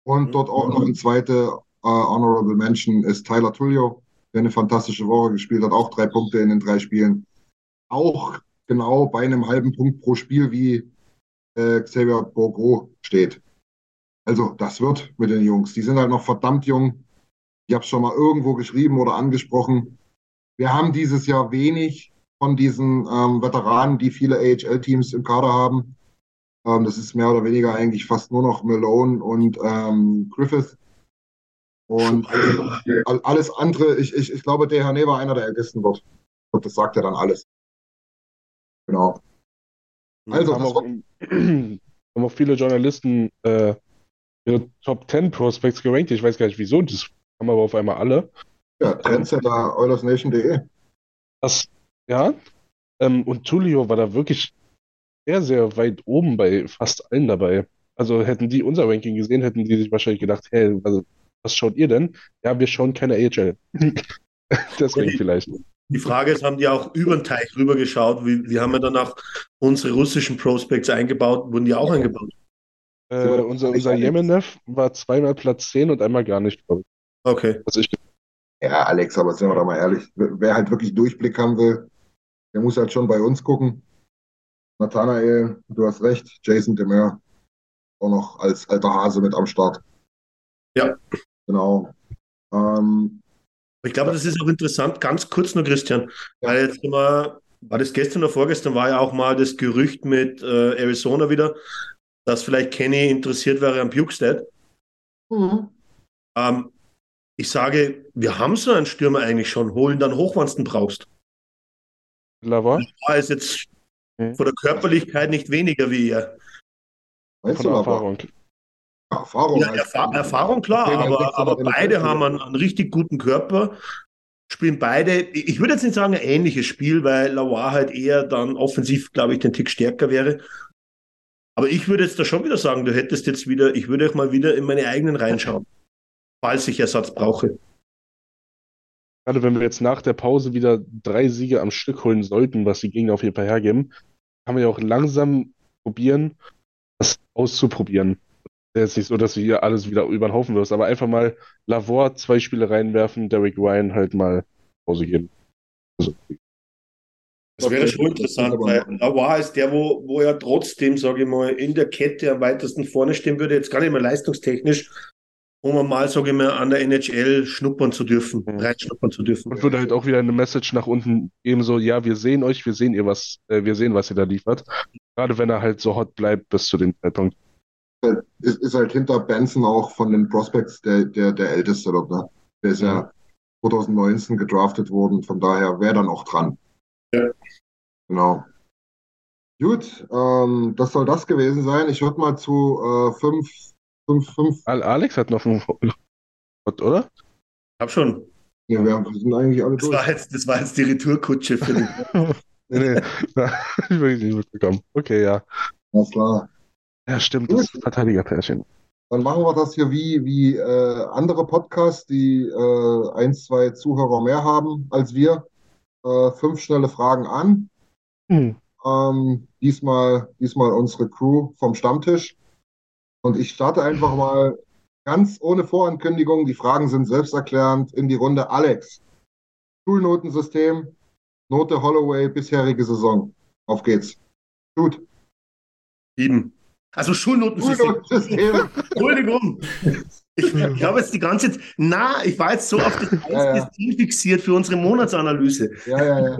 Und dort auch noch ein zweite äh, Honorable Mention ist Tyler Tullio, der eine fantastische Woche gespielt hat, auch drei Punkte in den drei Spielen. Auch genau bei einem halben Punkt pro Spiel wie äh, Xavier Bourgo steht. Also das wird mit den Jungs. Die sind halt noch verdammt jung. Ich habe es schon mal irgendwo geschrieben oder angesprochen. Wir haben dieses Jahr wenig von diesen ähm, Veteranen, die viele AHL-Teams im Kader haben. Ähm, das ist mehr oder weniger eigentlich fast nur noch Malone und ähm, Griffith. Und alles andere, ich, ich, ich glaube, der Herr war einer der Ältesten wird. Und das sagt ja dann alles. Genau. Also, haben auch, haben auch viele Journalisten äh, ihre Top 10 Prospects gerankt. Ich weiß gar nicht wieso, das haben aber auf einmal alle. Ja, Trendsetter OilersNation.de. Das, ja. Ähm, und Tulio war da wirklich sehr, sehr weit oben bei fast allen dabei. Also hätten die unser Ranking gesehen, hätten die sich wahrscheinlich gedacht, hey, also, was schaut ihr denn? Ja, wir schauen keine AHL. Deswegen vielleicht. Die Frage ist, haben die auch über den Teich rüber geschaut? Wie, wie haben wir dann auch unsere russischen Prospects eingebaut? Wurden die auch eingebaut? Äh, unser unser Yemenev war zweimal Platz 10 und einmal gar nicht, glaube ich. Okay. Also ich, ja, Alex, aber sind wir doch mal ehrlich. Wer halt wirklich Durchblick haben will, der muss halt schon bei uns gucken. Nathanael, du hast recht, Jason Demeur auch noch als alter Hase mit am Start. Ja. Genau. Ähm, ich glaube, das ist auch interessant, ganz kurz nur, Christian, weil jetzt immer, war das gestern oder vorgestern, war ja auch mal das Gerücht mit äh, Arizona wieder, dass vielleicht Kenny interessiert wäre an Bukestead. Mhm. Ähm, ich sage, wir haben so einen Stürmer eigentlich schon, holen dann hoch, wenn du den brauchst. Lava? Lava ist jetzt. Von der Körperlichkeit nicht weniger wie er. Von der Erfahrung. Erfahrung, ja, Erfa Erfahrung klar, aber, aber beide haben einen, einen, richtig guten Körper, spielen beide, ich würde jetzt nicht sagen ein ähnliches Spiel, weil Lawar halt eher dann offensiv, glaube ich, den Tick stärker wäre. Aber ich würde jetzt da schon wieder sagen, du hättest jetzt wieder, ich würde auch mal wieder in meine eigenen reinschauen, falls ich Ersatz brauche. Gerade wenn wir jetzt nach der Pause wieder drei Siege am Stück holen sollten, was die Gegner auf jeden Fall hergeben, kann man ja auch langsam probieren, das auszuprobieren. Es ist jetzt nicht so, dass du hier alles wieder über den Haufen wirst, aber einfach mal Lavor zwei Spiele reinwerfen, Derek Ryan halt mal Pause geben. Also, das wäre schon interessant, weil Lavor ist der, wo, wo er trotzdem, sage ich mal, in der Kette am weitesten vorne stehen würde, jetzt gar nicht mehr leistungstechnisch, um mal, sage ich mal, an der NHL schnuppern zu dürfen, mhm. reinschnuppern zu dürfen. Und würde halt auch wieder eine Message nach unten geben, so, ja, wir sehen euch, wir sehen ihr was, äh, wir sehen, was ihr da liefert. Gerade wenn er halt so hot bleibt bis zu dem Zeitpunkt. Ist, ist halt hinter Benson auch von den Prospects der, der, der älteste dort, ne? Der ist ja 2019 gedraftet worden, von daher wäre dann auch dran. Ja. Genau. Gut, ähm, das soll das gewesen sein. Ich würde mal zu äh, fünf 5, Alex hat noch einen oder? Hab schon. Ja, wir sind eigentlich alle das durch. War jetzt, das war jetzt die Retourkutsche für den. nee, nee, ich will nicht mitbekommen. Okay, ja. Alles klar. Ja, stimmt, das Verteidigerpärchen. Dann machen wir das hier wie, wie äh, andere Podcasts, die äh, ein, zwei Zuhörer mehr haben als wir. Äh, fünf schnelle Fragen an. Hm. Ähm, diesmal, diesmal unsere Crew vom Stammtisch. Und ich starte einfach mal ganz ohne Vorankündigung. Die Fragen sind selbsterklärend in die Runde. Alex, Schulnotensystem, Note Holloway, bisherige Saison. Auf geht's. Gut. Sieben. Also Schulnotensystem. Schulnotensystem. Entschuldigung. Ich, ich habe jetzt die ganze Zeit, na, ich war jetzt so auf das ja, ja. Team fixiert für unsere Monatsanalyse. Ja, ja,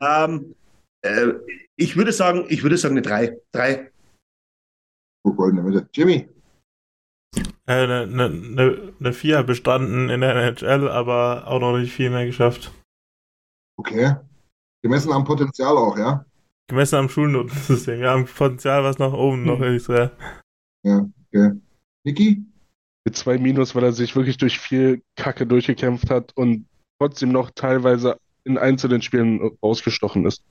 ja. ähm, äh, ich würde sagen, ich würde sagen eine drei. Drei goldene Mitte. Jimmy. Eine, eine, eine, eine 4 bestanden in der NHL, aber auch noch nicht viel mehr geschafft. Okay. Gemessen am Potenzial auch, ja? Gemessen am Schulnotensystem. Ja, am Potenzial was nach oben noch hm. ist. Ja. Ja, okay. Niki? Mit zwei Minus, weil er sich wirklich durch viel Kacke durchgekämpft hat und trotzdem noch teilweise in einzelnen Spielen ausgestochen ist.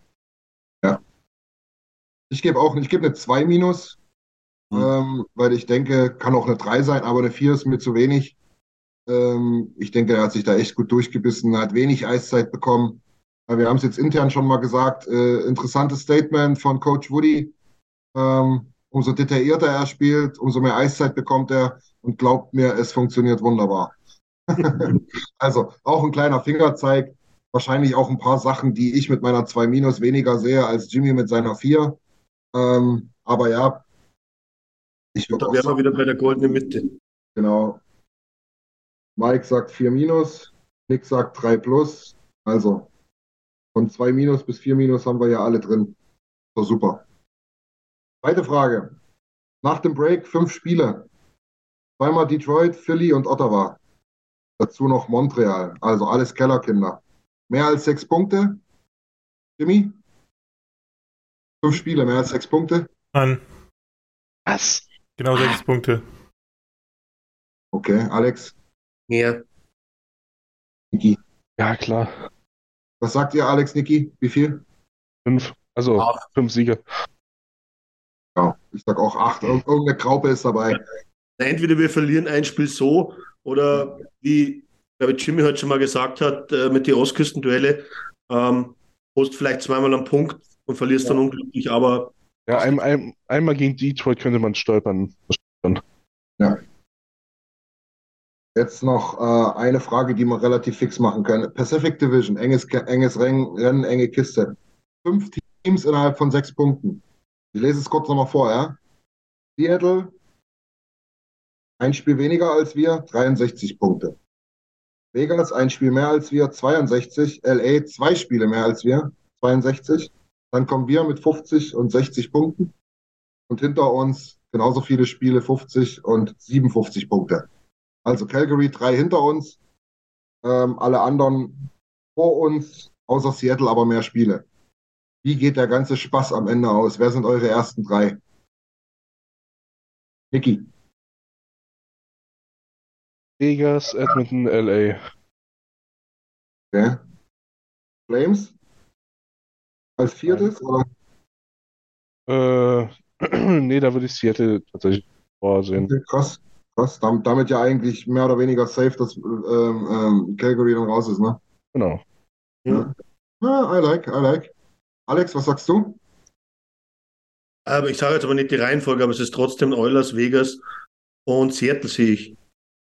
Ja. Ich gebe auch, ich gebe eine 2 minus, Mhm. ähm, weil ich denke, kann auch eine 3 sein, aber eine 4 ist mir zu wenig. Ähm, ich denke, er hat sich da echt gut durchgebissen, hat wenig Eiszeit bekommen. Wir haben es jetzt intern schon mal gesagt, äh, interessantes Statement von Coach Woody. Ähm, umso detaillierter er spielt, umso mehr Eiszeit bekommt er und glaubt mir, es funktioniert wunderbar. Also auch ein kleiner Fingerzeig, wahrscheinlich auch ein paar Sachen, die ich mit meiner 2 Minus weniger sehe als Jimmy mit seiner 4. Ähm, aber ja, ich würde Da wären wir wieder bei der goldenen Mitte. genau. Mike sagt 4 Minus, Nick sagt 3 Plus. Also von 2 Minus bis 4 Minus haben wir ja alle drin. So super. Zweite Frage. Nach dem Break fünf Spiele. Zweimal Detroit, Philly und Ottawa. Dazu noch Montreal. Also alles Kellerkinder. Mehr als sechs Punkte. Jimmy? Fünf Spiele, mehr als sechs Punkte. An Was? genau sechs Punkte. Okay, Alex, Mehr. Niki. Ja, klar. Was sagt ihr, Alex, Niki? Wie viel? Fünf. Also Acht. fünf Siege. Ja, ich sag auch acht. Ir irgendeine Graupe ist dabei. Entweder wir verlieren ein Spiel so oder wie glaube ich, Jimmy heute schon mal gesagt hat, äh, mit den Ostküstenduelle, ähm, holst vielleicht zweimal einen Punkt und verlierst dann unglücklich, aber Ja, ein, ein, einmal gegen Detroit könnte man stolpern. Jetzt noch äh, eine Frage, die wir relativ fix machen können. Pacific Division, enges, enges Rennen, enge Kiste. Fünf Teams innerhalb von sechs Punkten. Ich lese es kurz nochmal vor, ja? Seattle, ein Spiel weniger als wir, 63 Punkte. Vegas, ein Spiel mehr als wir, 62. LA, zwei Spiele mehr als wir, 62. Dann kommen wir mit 50 und 60 Punkten. Und hinter uns genauso viele Spiele, 50 und 57 Punkte. Also Calgary drei hinter uns, ähm, alle anderen vor uns, außer Seattle aber mehr Spiele. Wie geht der ganze Spaß am Ende aus? Wer sind eure ersten drei? Niki, Vegas, Edmonton, LA. okay. Flames? Als viertes? Oder? Äh, nee, da würde ich Seattle tatsächlich vorsehen. Krass, krass. Damit, ja eigentlich mehr oder weniger safe, dass ähm, ähm, Calgary dann raus ist, ne? Genau. Ja. Ah, I like, I like. Alex, was sagst du? Aber ich sage jetzt aber nicht die Reihenfolge, aber es ist trotzdem Oilers, Vegas und Seattle sehe ich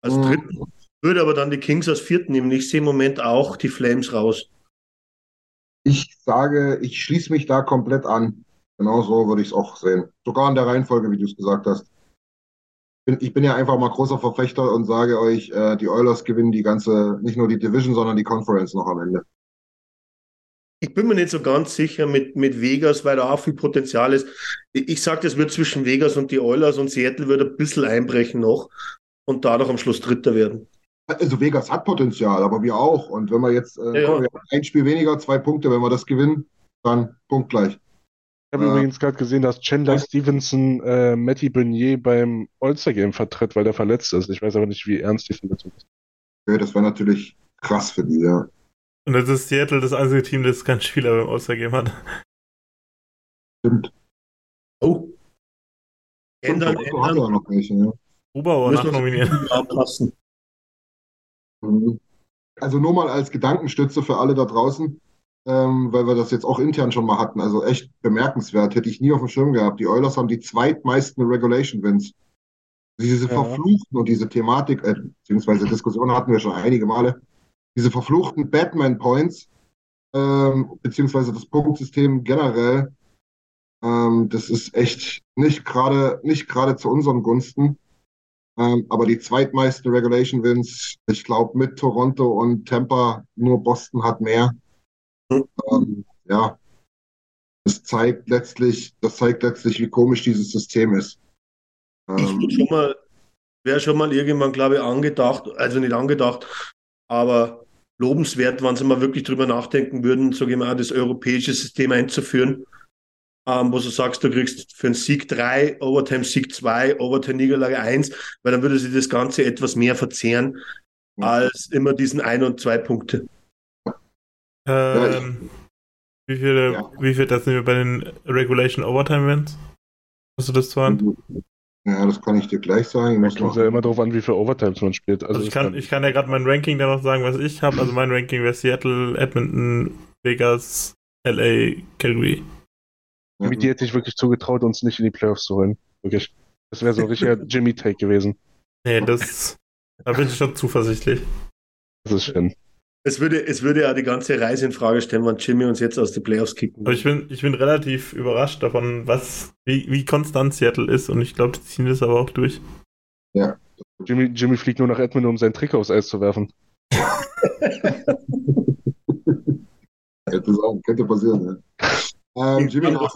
als Mhm. dritten. Würde aber dann die Kings als vierten nehmen. Ich sehe im Moment auch die Flames raus. Ich sage, ich schließe mich da komplett an. Genau so würde ich es auch sehen. Sogar in der Reihenfolge, wie du es gesagt hast. Bin, ich bin ja einfach mal großer Verfechter und sage euch, äh, die Oilers gewinnen die ganze, nicht nur die Division, sondern die Conference noch am Ende. Ich bin mir nicht so ganz sicher mit, mit Vegas, weil da auch viel Potenzial ist. Ich, ich sage, das wird zwischen Vegas und die Oilers und Seattle wird ein bisschen einbrechen noch und dadurch am Schluss Dritter werden. Also Vegas hat Potenzial, aber wir auch. Und wenn wir jetzt, äh, Ja, haben ein Spiel weniger, zwei Punkte, wenn wir das gewinnen, dann punktgleich. Ich habe Ja. übrigens gerade gesehen, dass Chandler Ja. Stevenson äh, Matty Bernier beim All-Star-Game vertritt, weil der verletzt ist. Ich weiß aber nicht, wie ernst die Verletzung ist. Okay, das wäre natürlich krass für die, ja. Und das ist Seattle das einzige Team, das keinen Spieler beim All-Star-Game hat. Stimmt. Oh. Ändern, hat ändern. er noch welche, ja. Wir nachnominieren. anpassen. Mhm. Also nur mal als Gedankenstütze für alle da draußen, ähm, weil wir das jetzt auch intern schon mal hatten. Also echt bemerkenswert, hätte ich nie auf dem Schirm gehabt. Die Oilers haben die zweitmeisten Regulation Wins. Diese Ja. verfluchten und diese Thematik, äh, beziehungsweise Diskussionen hatten wir schon einige Male, diese verfluchten Batman Points, ähm, beziehungsweise das Punktsystem generell, ähm, das ist echt nicht gerade nicht gerade zu unseren Gunsten. Ähm, aber die zweitmeisten Regulation Wins, ich glaube mit Toronto und Tampa, nur Boston hat mehr. Hm. Ähm, ja, das zeigt letztlich, das zeigt letztlich, wie komisch dieses System ist. Ich Ähm, schon mal, wäre schon mal irgendwann, glaube ich, angedacht, also nicht angedacht, aber lobenswert, wenn sie mal wirklich drüber nachdenken würden, sage ich mal, das europäische System einzuführen. ähm, wo du sagst, du kriegst für einen Sieg 3, Overtime-Sieg 2, Overtime-Niederlage 1, weil dann würde sich das Ganze etwas mehr verzehren als immer diesen ein und zwei Punkte. Ähm, wie viele, Ja. wie viel, das sind wir bei den Regulation Overtime Wins? Hast du das zu Hand? Ja, das kann ich dir gleich sagen. Ich muss Kommt ja immer darauf an, wie viel Overtimes man spielt. Also, ich, ist kann, ich kann ja gerade mein Ranking dann noch sagen, was ich habe. Also mein Ranking wäre Seattle, Edmonton, Vegas, LA, Calgary. Jimmy, die hätte ich wirklich zugetraut, uns nicht in die Playoffs zu holen. Wirklich. Das wäre so ein richtiger Jimmy-Take gewesen. Nee, das, da bin ich schon zuversichtlich. Das ist schön. Es würde, es würde ja die ganze Reise in Frage stellen, wenn Jimmy uns jetzt aus den Playoffs kicken. Aber ich bin, ich bin relativ überrascht davon, was, wie, wie konstant Seattle ist und ich glaube, die ziehen das aber auch durch. Jimmy, Jimmy fliegt nur nach Edmonton, um sein Trick aufs Eis zu werfen. Sagen, könnte passieren, ja. Ähm, Jimmy, nach,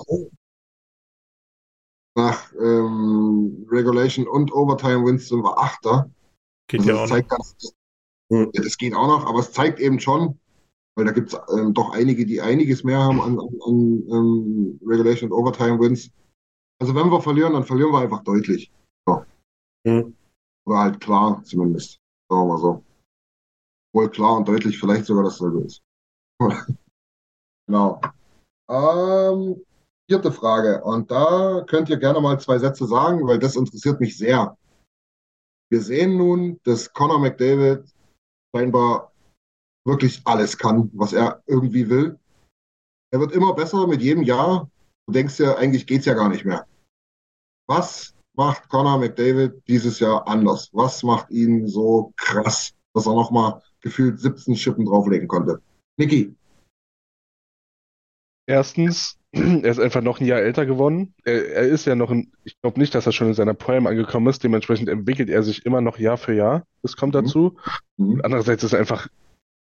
nach ähm, Regulation und Overtime Wins sind wir Achter. Geht Also ja das zeigt ganz, Hm. ja, das geht auch noch, aber es zeigt eben schon, weil da gibt es ähm, doch einige, die einiges mehr haben an, an, an ähm, Regulation und Overtime Wins. Also wenn wir verlieren, dann verlieren wir einfach deutlich. So. Hm. Oder halt klar zumindest. Sagen wir mal so. Wohl klar und deutlich vielleicht sogar dasselbe ist. genau. Ähm, vierte Frage. Und da könnt ihr gerne mal zwei Sätze sagen, weil das interessiert mich sehr. Wir sehen nun, dass Conor McDavid scheinbar wirklich alles kann, was er irgendwie will. Er wird immer besser mit jedem Jahr. Du denkst ja, eigentlich geht's ja gar nicht mehr. Was macht Conor McDavid dieses Jahr anders? Was macht ihn so krass, dass er nochmal gefühlt 17 Schippen drauflegen konnte? Niki, Erstens, er ist einfach noch ein Jahr älter geworden. Er, er ist ja noch ein, ich glaube nicht, dass er schon in seiner Prime angekommen ist. Dementsprechend entwickelt er sich immer noch Jahr für Jahr. Das kommt Mhm. dazu. Mhm. Andererseits ist er einfach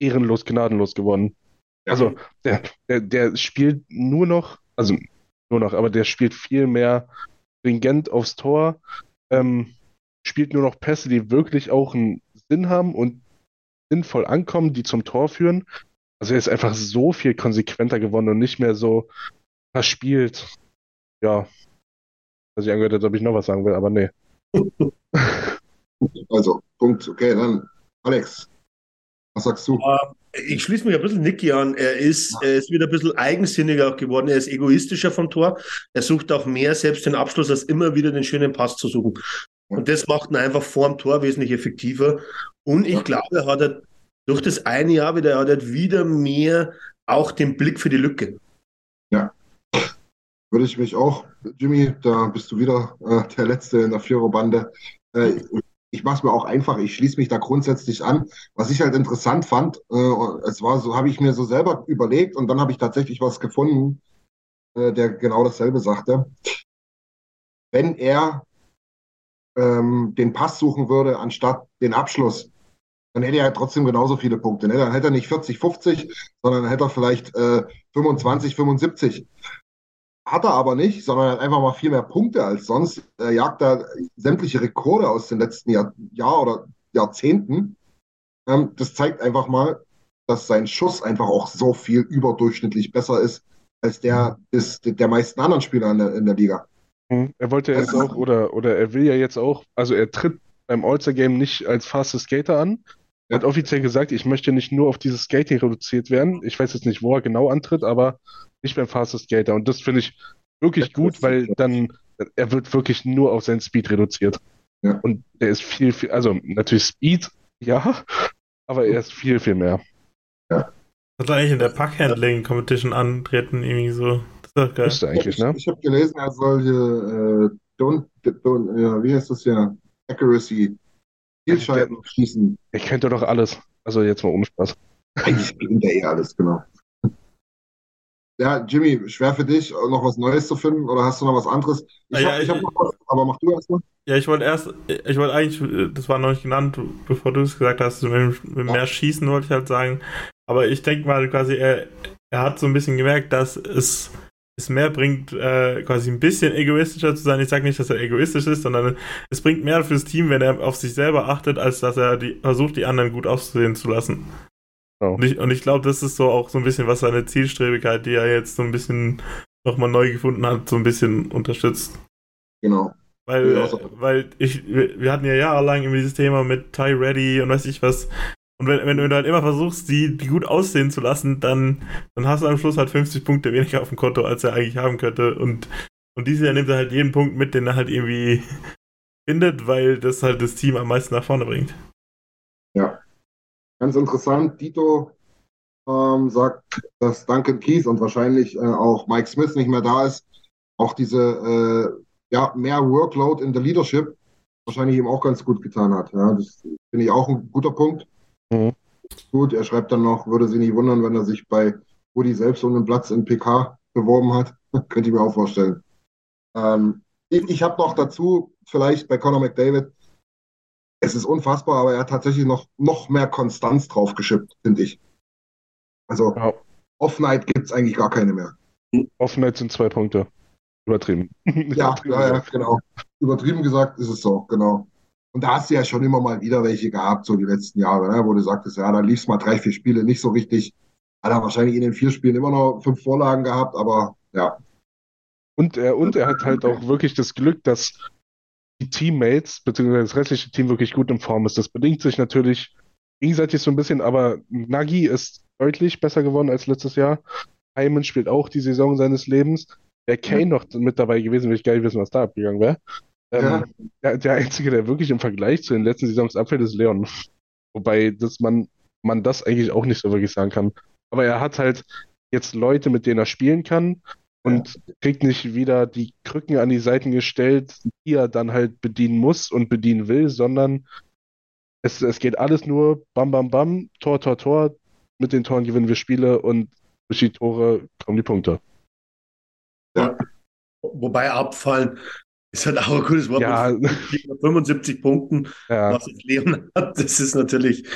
ehrenlos, gnadenlos geworden. Ja. Also, der, der, der spielt nur noch, also nur noch, aber der spielt viel mehr stringent aufs Tor, ähm, spielt nur noch Pässe, die wirklich auch einen Sinn haben und sinnvoll ankommen, die zum Tor führen. Also er ist einfach so viel konsequenter geworden und nicht mehr so verspielt. Ja. Was ich angehört habe, ob ich noch was sagen will, aber nee. also Punkt. Okay, dann Alex, was sagst du? Ich schließe mich ein bisschen Nicky an. Er ist, er ist wieder ein bisschen eigensinniger geworden. Er ist egoistischer vom Tor. Er sucht auch mehr selbst den Abschluss, als immer wieder den schönen Pass zu suchen. Und das macht ihn einfach vor dem Tor wesentlich effektiver. Und ich glaube, er hat halt durch das eine Jahr wieder, er hat halt wieder mehr auch den Blick für die Lücke. Würde ich mich auch, Jimmy, da bist du wieder äh, der Letzte in der Viererbande. Äh, ich mache es mir auch einfach, ich schließe mich da grundsätzlich an. Was ich halt interessant fand, äh, es war so, habe ich mir so selber überlegt und dann habe ich tatsächlich was gefunden, äh, der genau dasselbe sagte. Wenn er ähm, den Pass suchen würde, anstatt den Abschluss, dann hätte er trotzdem genauso viele Punkte. Ne? Dann hätte er nicht 40, 50, sondern hätte er vielleicht äh, 25, 75. Hat er aber nicht, sondern er hat einfach mal viel mehr Punkte als sonst. Er jagt da sämtliche Rekorde aus den letzten Jahr, Jahr oder Jahrzehnten. Ähm, das zeigt einfach mal, dass sein Schuss einfach auch so viel überdurchschnittlich besser ist als der des, der meisten anderen Spieler in der, in der Liga. Hm, Er wollte jetzt auch, oder, oder er will ja jetzt auch, also er tritt beim All-Star-Game nicht als fastest Skater an. Er hat offiziell gesagt, ich möchte nicht nur auf dieses Skating reduziert werden. Ich weiß jetzt nicht, wo er genau antritt, aber nicht beim fastest Skater. Und das finde ich wirklich gut, weil dann, er wird wirklich nur auf seinen Speed reduziert. Ja. Und der ist viel, viel, also natürlich Speed, ja, aber er ist viel, viel mehr. Soll eigentlich in der Packhandling-Competition antreten, irgendwie so. Das ist doch geil. Müsste eigentlich, ich ne? ich habe gelesen, er soll hier äh, don't, don't, ja, wie heißt das hier? Accuracy. Zielscheiben schießen. Er kennt doch alles. Also jetzt mal ohne Spaß. Eigentlich gewinnt er eh alles, genau. Ja, Jimmy, schwer für dich, noch was Neues zu finden oder hast du noch was anderes? Ich Ah, ja, habe ich hab ich- noch was, aber mach du erst mal. Ja, ich wollte erst, ich wollte eigentlich, das war noch nicht genannt, bevor du es gesagt hast, mit, mit mehr Schießen wollte ich halt sagen. Aber ich denke mal quasi, er, er hat so ein bisschen gemerkt, dass es, es mehr bringt, äh, quasi ein bisschen egoistischer zu sein. Ich sage nicht, dass er egoistisch ist, sondern es bringt mehr fürs Team, wenn er auf sich selber achtet, als dass er die, versucht, die anderen gut aussehen zu lassen. Genau. Und ich, und ich glaube, das ist so auch so ein bisschen was seine Zielstrebigkeit, die er jetzt so ein bisschen nochmal neu gefunden hat, so ein bisschen unterstützt. Genau. Weil, Ja, also- weil ich, wir wir hatten ja jahrelang immer dieses Thema mit Ty Ready und weiß ich was. Und wenn, wenn du halt immer versuchst, die, die gut aussehen zu lassen, dann, dann hast du am Schluss halt 50 Punkte weniger auf dem Konto, als er eigentlich haben könnte. Und, und dieses Jahr nimmt er halt jeden Punkt mit, den er halt irgendwie findet, weil das halt das Team am meisten nach vorne bringt. Ganz interessant, Dito ähm, sagt, dass Duncan Keys und wahrscheinlich äh, auch Mike Smith nicht mehr da ist. Auch diese äh, ja, mehr Workload in der Leadership wahrscheinlich ihm auch ganz gut getan hat. Ja, das finde ich auch ein guter Punkt. Mhm. Gut, er schreibt dann noch, würde sich nicht wundern, wenn er sich bei Woody selbst um einen Platz in PK beworben hat. Könnte ich mir auch vorstellen. Ähm, ich ich habe noch dazu, vielleicht bei Conor McDavid, es ist unfassbar, aber er hat tatsächlich noch, noch mehr Konstanz drauf geschippt, finde ich. Also Ja. Off-Night gibt es eigentlich gar keine mehr. Offenheit sind zwei Punkte. Übertrieben. Ja, ja, ja, genau. Übertrieben gesagt ist es so, genau. Und da hast du ja schon immer mal wieder welche gehabt, so die letzten Jahre, ne, wo du sagtest, ja, da lief es mal drei, vier Spiele nicht so richtig. Hat er wahrscheinlich in den vier Spielen immer noch fünf Vorlagen gehabt, aber ja, Und er, und er hat halt auch wirklich das Glück, dass die Teammates, beziehungsweise das restliche Team wirklich gut in Form ist. Das bedingt sich natürlich gegenseitig so ein bisschen, aber Nagy ist deutlich besser geworden als letztes Jahr. Hyman spielt auch die Saison seines Lebens. Wäre Kane noch mit dabei gewesen, würde ich gar nicht wissen, was da abgegangen wäre. Ähm, Ja. der, der Einzige, der wirklich im Vergleich zu den letzten Saisons abfällt, ist Leon. Wobei dass man, man das eigentlich auch nicht so wirklich sagen kann. Aber er hat halt jetzt Leute, mit denen er spielen kann und kriegt nicht wieder die Krücken an die Seiten gestellt, die er dann halt bedienen muss und bedienen will, sondern es, es geht alles nur bam, bam, bam, Tor, Tor, Tor. Mit den Toren gewinnen wir Spiele und durch die Tore kommen die Punkte. Wobei abfallen ist halt auch ein gutes Wort. Ja. Mit 75 Punkten, Ja, was jetzt Leon hat, das ist natürlich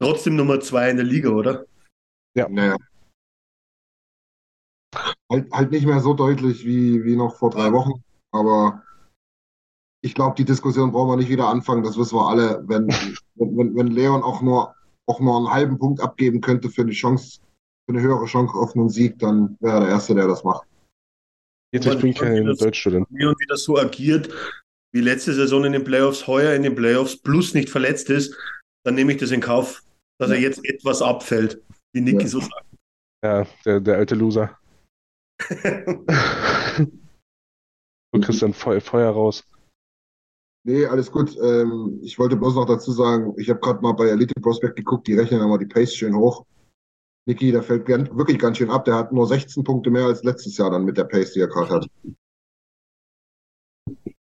trotzdem Nummer zwei in der Liga, oder? naja. Halt, halt nicht mehr so deutlich wie, wie noch vor drei Wochen, aber ich glaube, die Diskussion brauchen wir nicht wieder anfangen, das wissen wir alle. Wenn, wenn, wenn- wenn Leon auch nur, auch nur einen halben Punkt abgeben könnte für eine Chance, für eine höhere Chance auf einen Sieg, dann wäre er der Erste, der das macht. Jetzt, ich bin kein Deutschstudent. Leon wieder so agiert wie letzte Saison in den Playoffs, heuer in den Playoffs, plus nicht verletzt ist, dann nehme ich das in Kauf, dass er jetzt etwas abfällt, wie Niki Ja. so sagt. Ja, der, der alte Loser. Du kriegst dann Feu Feuer raus. Nee, alles gut. Ähm, ich wollte bloß noch dazu sagen, ich habe gerade mal bei Elite Prospect geguckt, die rechnen immer die Pace schön hoch. Niki, der fällt wirklich ganz schön ab. Der hat nur 16 Punkte mehr als letztes Jahr dann mit der Pace, die er gerade hat.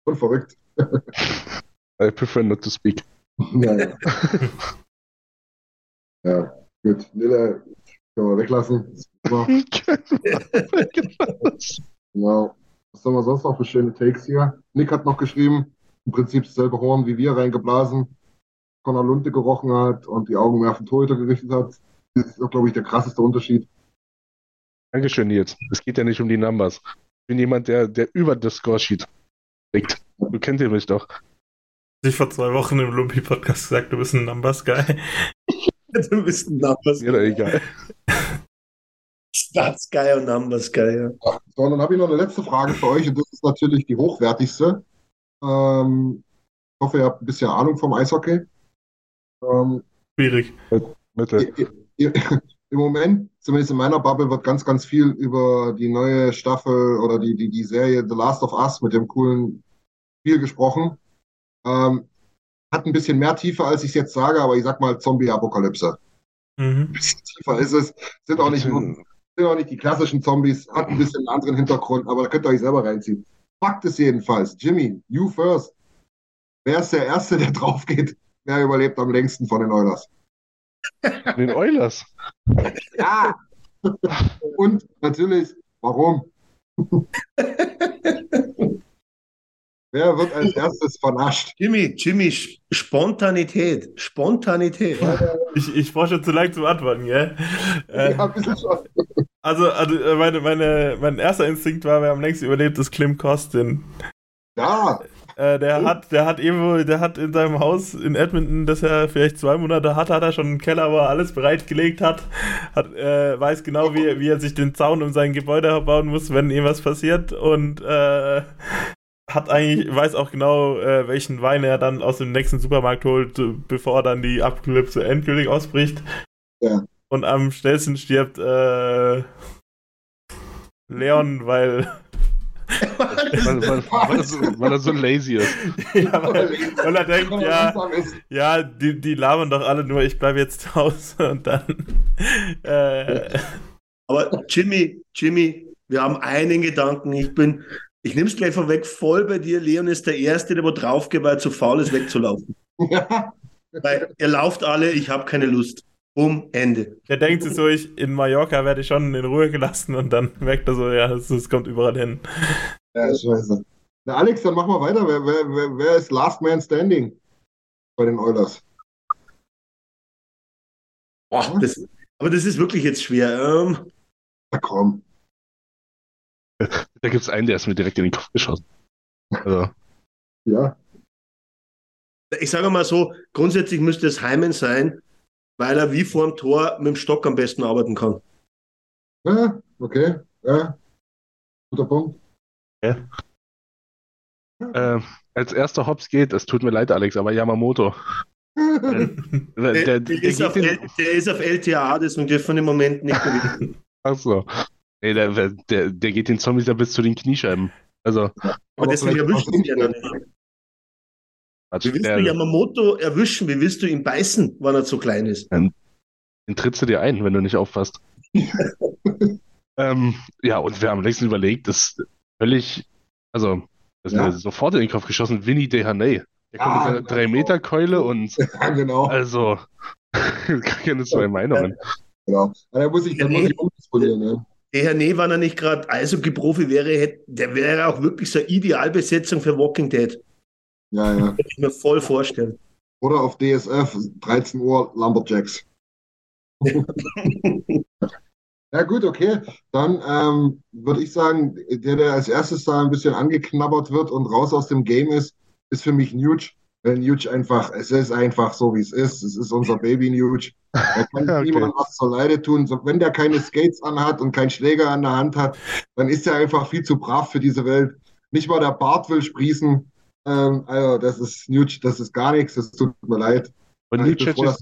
Und verrückt. I prefer not to speak. Ja, ja. ja, gut. Lille können wir weglassen. Genau. Was haben wir sonst noch für schöne Takes hier? Nick hat noch geschrieben, im Prinzip dasselbe Horn wie wir reingeblasen, Conor Lunte gerochen hat und die Augen mehr auf den Torhüter gerichtet hat. Das ist, glaube ich, der krasseste Unterschied. Dankeschön, Nils. Es geht ja nicht um die Numbers. Ich bin jemand, der, der über das Scoresheet liegt. Du kennst mich doch. Ich vor zwei Wochen im Lumpi-Podcast gesagt, du bist ein Numbers-Guy. Du bist ein Numbers Mir doch egal. Stats Guy und Numbers Guy, ja. So, und dann habe ich noch eine letzte Frage für euch und das ist natürlich die hochwertigste. Ähm, ich hoffe, ihr habt ein bisschen Ahnung vom Eishockey. Ähm, Schwierig. Bitte. Im Moment, zumindest in meiner Bubble, wird ganz, ganz viel über die neue Staffel oder die, die, die Serie The Last of Us mit dem coolen Spiel gesprochen. Ähm, hat ein bisschen mehr Tiefe, als ich es jetzt sage, aber ich sag mal Zombie-Apokalypse. Mhm. Ein bisschen tiefer ist es. Sind auch nicht, nur, sind auch nicht die klassischen Zombies, hat ein bisschen einen anderen Hintergrund, aber da könnt ihr euch selber reinziehen. Fakt ist jedenfalls, Jimmy, you first. Wer ist der Erste, der drauf geht? Wer überlebt am längsten von den Oilers? Den Oilers. Ja! Und natürlich, warum? Wer wird als erstes vernascht? Jimmy, Jimmy, Spontanität. Spontanität. Ich, ich brauche schon zu lang zum Antworten, gell? Äh, Ja, ein bisschen schon. also, also äh, meine, meine, mein erster Instinkt war, wer am längsten überlebt, ist Klim Kostin. Ja, Äh, der hat, der hat irgendwo, der hat in seinem Haus in Edmonton, das er vielleicht zwei Monate hat, hat er schon einen Keller, wo er alles bereitgelegt hat. hat äh, weiß genau, wie, wie er sich den Zaun um sein Gebäude bauen muss, wenn irgendwas passiert. Und äh, hat eigentlich, weiß auch genau, äh, welchen Wein er dann aus dem nächsten Supermarkt holt, bevor dann die Apokalypse endgültig ausbricht. Ja. Und am schnellsten stirbt äh, Leon, weil weil, weil, weil, er so, weil, er so, lazy ist. ja, weil, weil, er denkt, ja, ja die, die labern doch alle nur, ich bleibe jetzt zu Hause und dann. Äh, Aber Jimmy, Jimmy, wir haben einen Gedanken. Ich bin, ich nehme es gleich vorweg, voll bei dir. Leon ist der Erste, der wo draufgeht, weil er zu faul ist, wegzulaufen. Ja. Weil ihr lauft alle, ich habe keine Lust. Um Ende. Der denkt sich so, ich, in Mallorca werde ich schon in Ruhe gelassen und dann merkt er so, ja, es, es kommt überall hin. Ja, scheiße. Na, Alex, dann machen wir weiter. Wer, wer, wer, wer ist Last Man Standing bei den Oilers? Boah, das, aber das ist wirklich jetzt schwer. Ähm, Na komm. Da gibt es einen, der ist mir direkt in den Kopf geschossen. Also. Ja. Ich sage mal so, grundsätzlich müsste es Heimen sein, weil er wie vor dem Tor mit dem Stock am besten arbeiten kann. Ja, okay. Ja. Guter Punkt. Ja. Äh, als erster Hops geht, es tut mir leid, Alex, aber Yamamoto. der, der, der, ist auf, den... der, ist auf, LTA, deswegen dürfen wir im Moment nicht gewinnen. Achso. Nee, der, der, der geht den Zombies ja bis zu den Kniescheiben. Also, aber, aber deswegen erwischen sie ja nicht. Also wie willst der, du Yamamoto erwischen? Wie willst du ihn beißen, wenn er zu klein ist? Den, den trittst du dir ein, wenn du nicht aufpasst. ähm, ja, und wir haben längst überlegt, das ist völlig, also, das ja. ist mir sofort in den Kopf geschossen, Winnie Dehaney. Der kommt ah, mit seiner 3-Meter-Keule und. Ja, genau. Also, keine zwei Meinungen. Genau. Da muss ich, da muss ich umdisponieren, ne? Dehaney, wenn er nicht gerade Eishockey-Profi wäre, hätte, der wäre auch wirklich so eine Idealbesetzung für Walking Dead. Ja, ja. Kann ich mir voll vorstellen. Oder auf DSF, 13 Uhr, Lumberjacks. ja, gut, okay. Dann ähm, würde ich sagen, der, der als erstes da ein bisschen angeknabbert wird und raus aus dem Game ist, ist für mich Nuge. Weil Nuge einfach, es ist einfach so, wie es ist. Es ist unser Baby Nuge. Er kann okay. niemandem was zur Leide tun. Wenn der keine Skates anhat und keinen Schläger an der Hand hat, dann ist er einfach viel zu brav für diese Welt. Nicht mal der Bart will sprießen. Ähm, also, das ist Nuge, das ist gar nichts, das tut mir leid. Und Nuge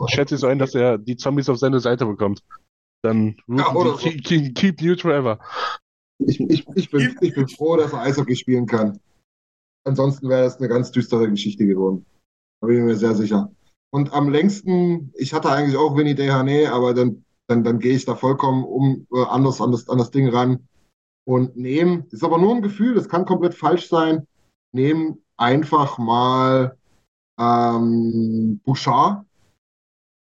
schätze ich so ein, dass er die Zombies auf seine Seite bekommt. Dann ja, oder so. keep, keep Nuge forever. Ich, ich, ich, bin, ich bin froh, dass er Eishockey spielen kann. Ansonsten wäre das eine ganz düstere Geschichte geworden. Da bin ich mir sehr sicher. Und am längsten, ich hatte eigentlich auch Winnie Dehane, aber dann, dann, dann gehe ich da vollkommen um äh, anders an das, an das Ding ran und nehme, ist aber nur ein Gefühl, das kann komplett falsch sein, nehme einfach mal ähm, Bouchard,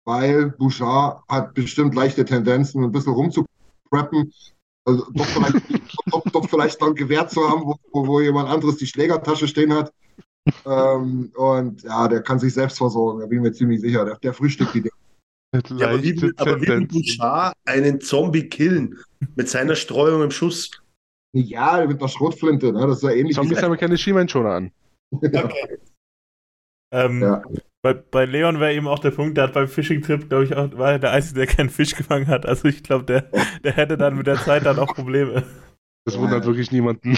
weil Bouchard hat bestimmt leichte Tendenzen, ein bisschen rumzupreppen. Also doch vielleicht, doch, doch vielleicht dann gewährt zu haben, wo, wo jemand anderes die Schlägertasche stehen hat. ähm, und ja, der kann sich selbst versorgen, da bin ich mir ziemlich sicher. Der, der frühstückt die Dinge. Ja, aber wie, will, aber wie will Bouchard einen Zombie killen? Mit seiner Streuung im Schuss? Ja, mit einer Schrotflinte, ne? das ist ja ähnlich. Zombies haben keine Schienbeinschoner an. Okay. ähm, ja. bei, bei Leon wäre eben auch der Punkt, der hat beim Fishing-Trip, glaube ich, auch, war der Einzige, der keinen Fisch gefangen hat. Also ich glaube, der, der hätte dann mit der Zeit dann auch Probleme. Das wundert wirklich niemanden.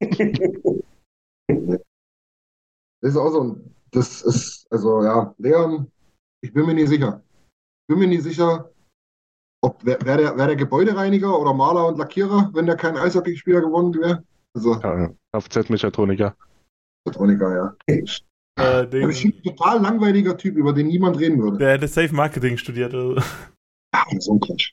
Das ist auch so ein, das ist, also ja, Leon, ich bin mir nicht sicher. Ich bin mir nicht sicher, ob wer, wer, der, wer der Gebäudereiniger oder Maler und Lackierer, wenn der kein Eishockeyspieler gewonnen wäre. Also, ja, Kfz-Mechatroniker. Mechatroniker, ja. Äh, den, ist ein total langweiliger Typ, über den niemand reden würde. Der hätte Safe Marketing studiert. Also. Ja, so ein Quatsch.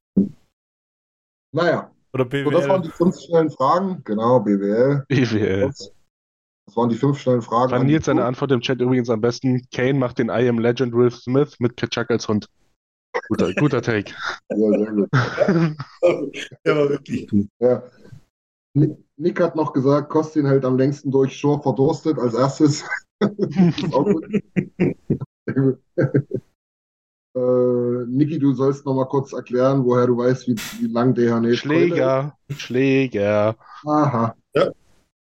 Naja. Oder BWL. So, das waren die fünf schnellen Fragen. Genau, BWL. BWL. Das waren die fünf schnellen Fragen. Fand jetzt seine Antwort im Chat übrigens am besten. Kane macht den I Am Legend Will Smith mit Kaczak als Hund. Guter, guter Take. Ja, sehr gut. ja, war wirklich gut. Ja. Nick hat noch gesagt, Kostin hält am längsten durch, Shore verdurstet als erstes. äh, Niki, du sollst noch mal kurz erklären, woher du weißt, wie, wie lang DHN Schläger, Schläger. Aha. Ja.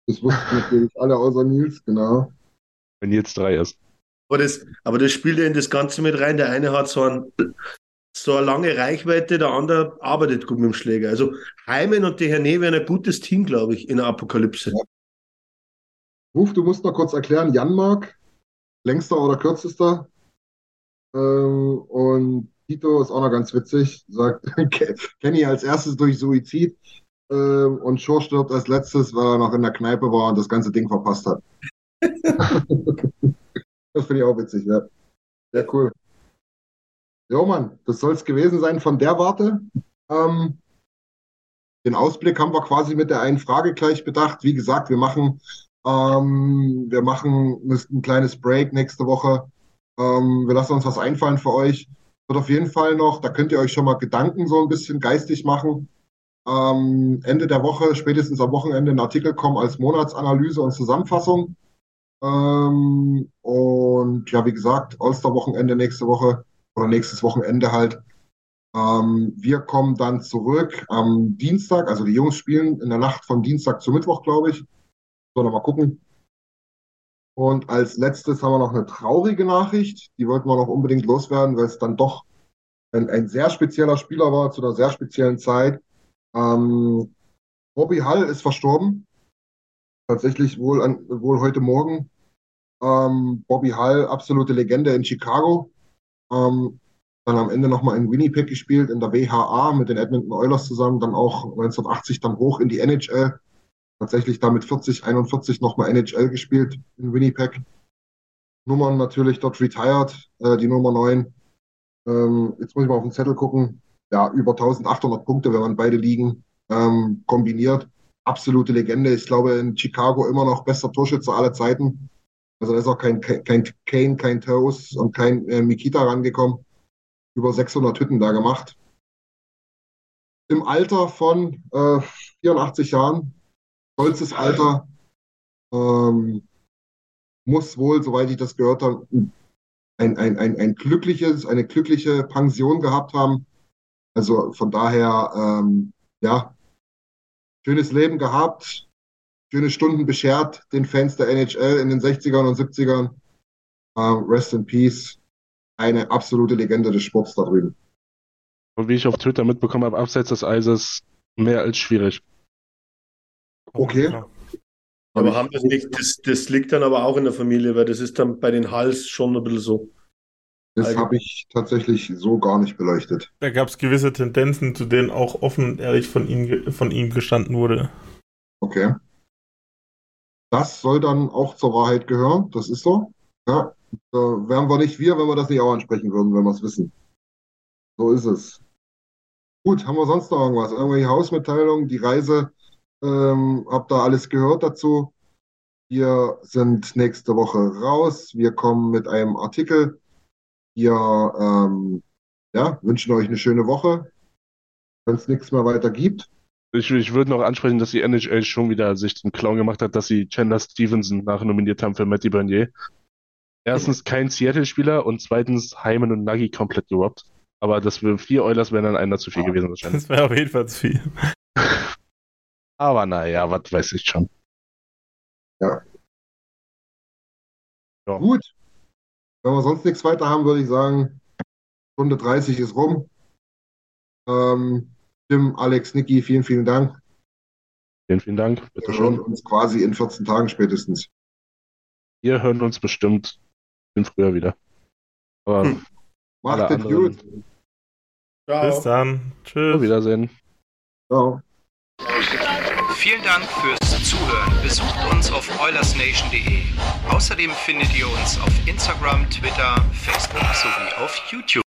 Das wussten natürlich alle außer Nils, genau. Wenn jetzt drei ist. Aber das, aber das spielt ja in das Ganze mit rein. Der eine hat so, ein, so eine lange Reichweite, der andere arbeitet gut mit dem Schläger. Also Heimen und die Herne wären ein gutes Team, glaube ich, in der Apokalypse. Ja. Ruf, du musst noch kurz erklären, Janmark, längster oder kürzester. Ähm, und Tito ist auch noch ganz witzig, sagt Kenny als erstes durch Suizid ähm, und Schur stirbt als letztes, weil er noch in der Kneipe war und das ganze Ding verpasst hat. das finde ich auch witzig, ja. Sehr cool. Jo, Mann, das soll es gewesen sein von der Warte. Ähm, den Ausblick haben wir quasi mit der einen Frage gleich bedacht. Wie gesagt, wir machen, ähm, wir machen ein kleines Break nächste Woche. Ähm, wir lassen uns was einfallen für euch. Wird auf jeden Fall noch, da könnt ihr euch schon mal Gedanken so ein bisschen geistig machen. Ähm, Ende der Woche, spätestens am Wochenende, ein Artikel kommen als Monatsanalyse und Zusammenfassung. Ähm, und ja, wie gesagt, Osterwochenende nächste Woche oder nächstes Wochenende halt. Ähm, wir kommen dann zurück am Dienstag, also die Jungs spielen in der Nacht von Dienstag zu Mittwoch, glaube ich. So, noch mal gucken. Und als letztes haben wir noch eine traurige Nachricht. Die wollten wir noch unbedingt loswerden, weil es dann doch ein, ein sehr spezieller Spieler war zu einer sehr speziellen Zeit. Ähm, Bobby Hall ist verstorben. Tatsächlich wohl, an, wohl heute Morgen. Ähm, Bobby Hall, absolute Legende in Chicago. Ähm, dann am Ende nochmal in Winnipeg gespielt, in der WHA mit den Edmonton Oilers zusammen, dann auch 1980 dann hoch in die NHL tatsächlich da mit 40, 41 nochmal NHL gespielt in Winnipeg. Nummern natürlich dort retired, äh, die Nummer 9. Ähm, jetzt muss ich mal auf den Zettel gucken. Ja, über 1800 Punkte, wenn man beide liegen, ähm, kombiniert. Absolute Legende. Ich glaube, in Chicago immer noch bester Torschütze aller Zeiten. Also da ist auch kein, kein Kane, kein Toes und kein äh, Mikita rangekommen. Über 600 Hütten da gemacht. Im Alter von äh, 84 Jahren stolzes Alter. Ähm, muss wohl, soweit ich das gehört habe, ein, ein, ein, ein glückliches, eine glückliche Pension gehabt haben. Also von daher, ähm, ja, schönes Leben gehabt, schöne Stunden beschert den Fans der NHL in den 60ern und 70ern. Ähm, rest in Peace. Eine absolute Legende des Sports da drüben. Und wie ich auf Twitter mitbekommen habe, abseits des Eises mehr als schwierig. Okay. Aber haben das nicht, das, das liegt dann aber auch in der Familie, weil das ist dann bei den Hals schon ein bisschen so. Das habe ich tatsächlich so gar nicht beleuchtet. Da gab es gewisse Tendenzen, zu denen auch offen und ehrlich von ihm, von ihm gestanden wurde. Okay. Das soll dann auch zur Wahrheit gehören, das ist so. Ja, da wären wir nicht wir, wenn wir das nicht auch ansprechen würden, wenn wir es wissen. So ist es. Gut, haben wir sonst noch irgendwas? Irgendwelche Hausmitteilungen, die Reise ähm, hab da alles gehört dazu. Wir sind nächste Woche raus. Wir kommen mit einem Artikel. Wir ähm, ja, wünschen euch eine schöne Woche. Wenn es nichts mehr weiter gibt. Ich, ich würde noch ansprechen, dass die NHL schon wieder sich zum Clown gemacht hat, dass sie Chandler Stevenson nachnominiert haben für Matty Bernier. Erstens kein Seattle-Spieler und zweitens Hyman und Nagy komplett gerobbt. Aber das für vier Eulers wären dann einer zu viel gewesen wahrscheinlich. Das wäre auf jeden Fall zu viel. Aber naja, was weiß ich schon. Ja. ja. Gut. Wenn wir sonst nichts weiter haben, würde ich sagen, Stunde 30 ist rum. Ähm, Tim, Alex, Niki, vielen, vielen Dank. Vielen, vielen Dank. Bitte wir hören uns quasi in 14 Tagen spätestens. Wir hören uns bestimmt in früher wieder. Aber hm. Macht es gut. Ciao. Bis dann. Tschüss. Auf Wiedersehen. Ciao. Vielen Dank fürs Zuhören. Besucht uns auf oilersnation.de. Außerdem findet ihr uns auf Instagram, Twitter, Facebook sowie auf YouTube.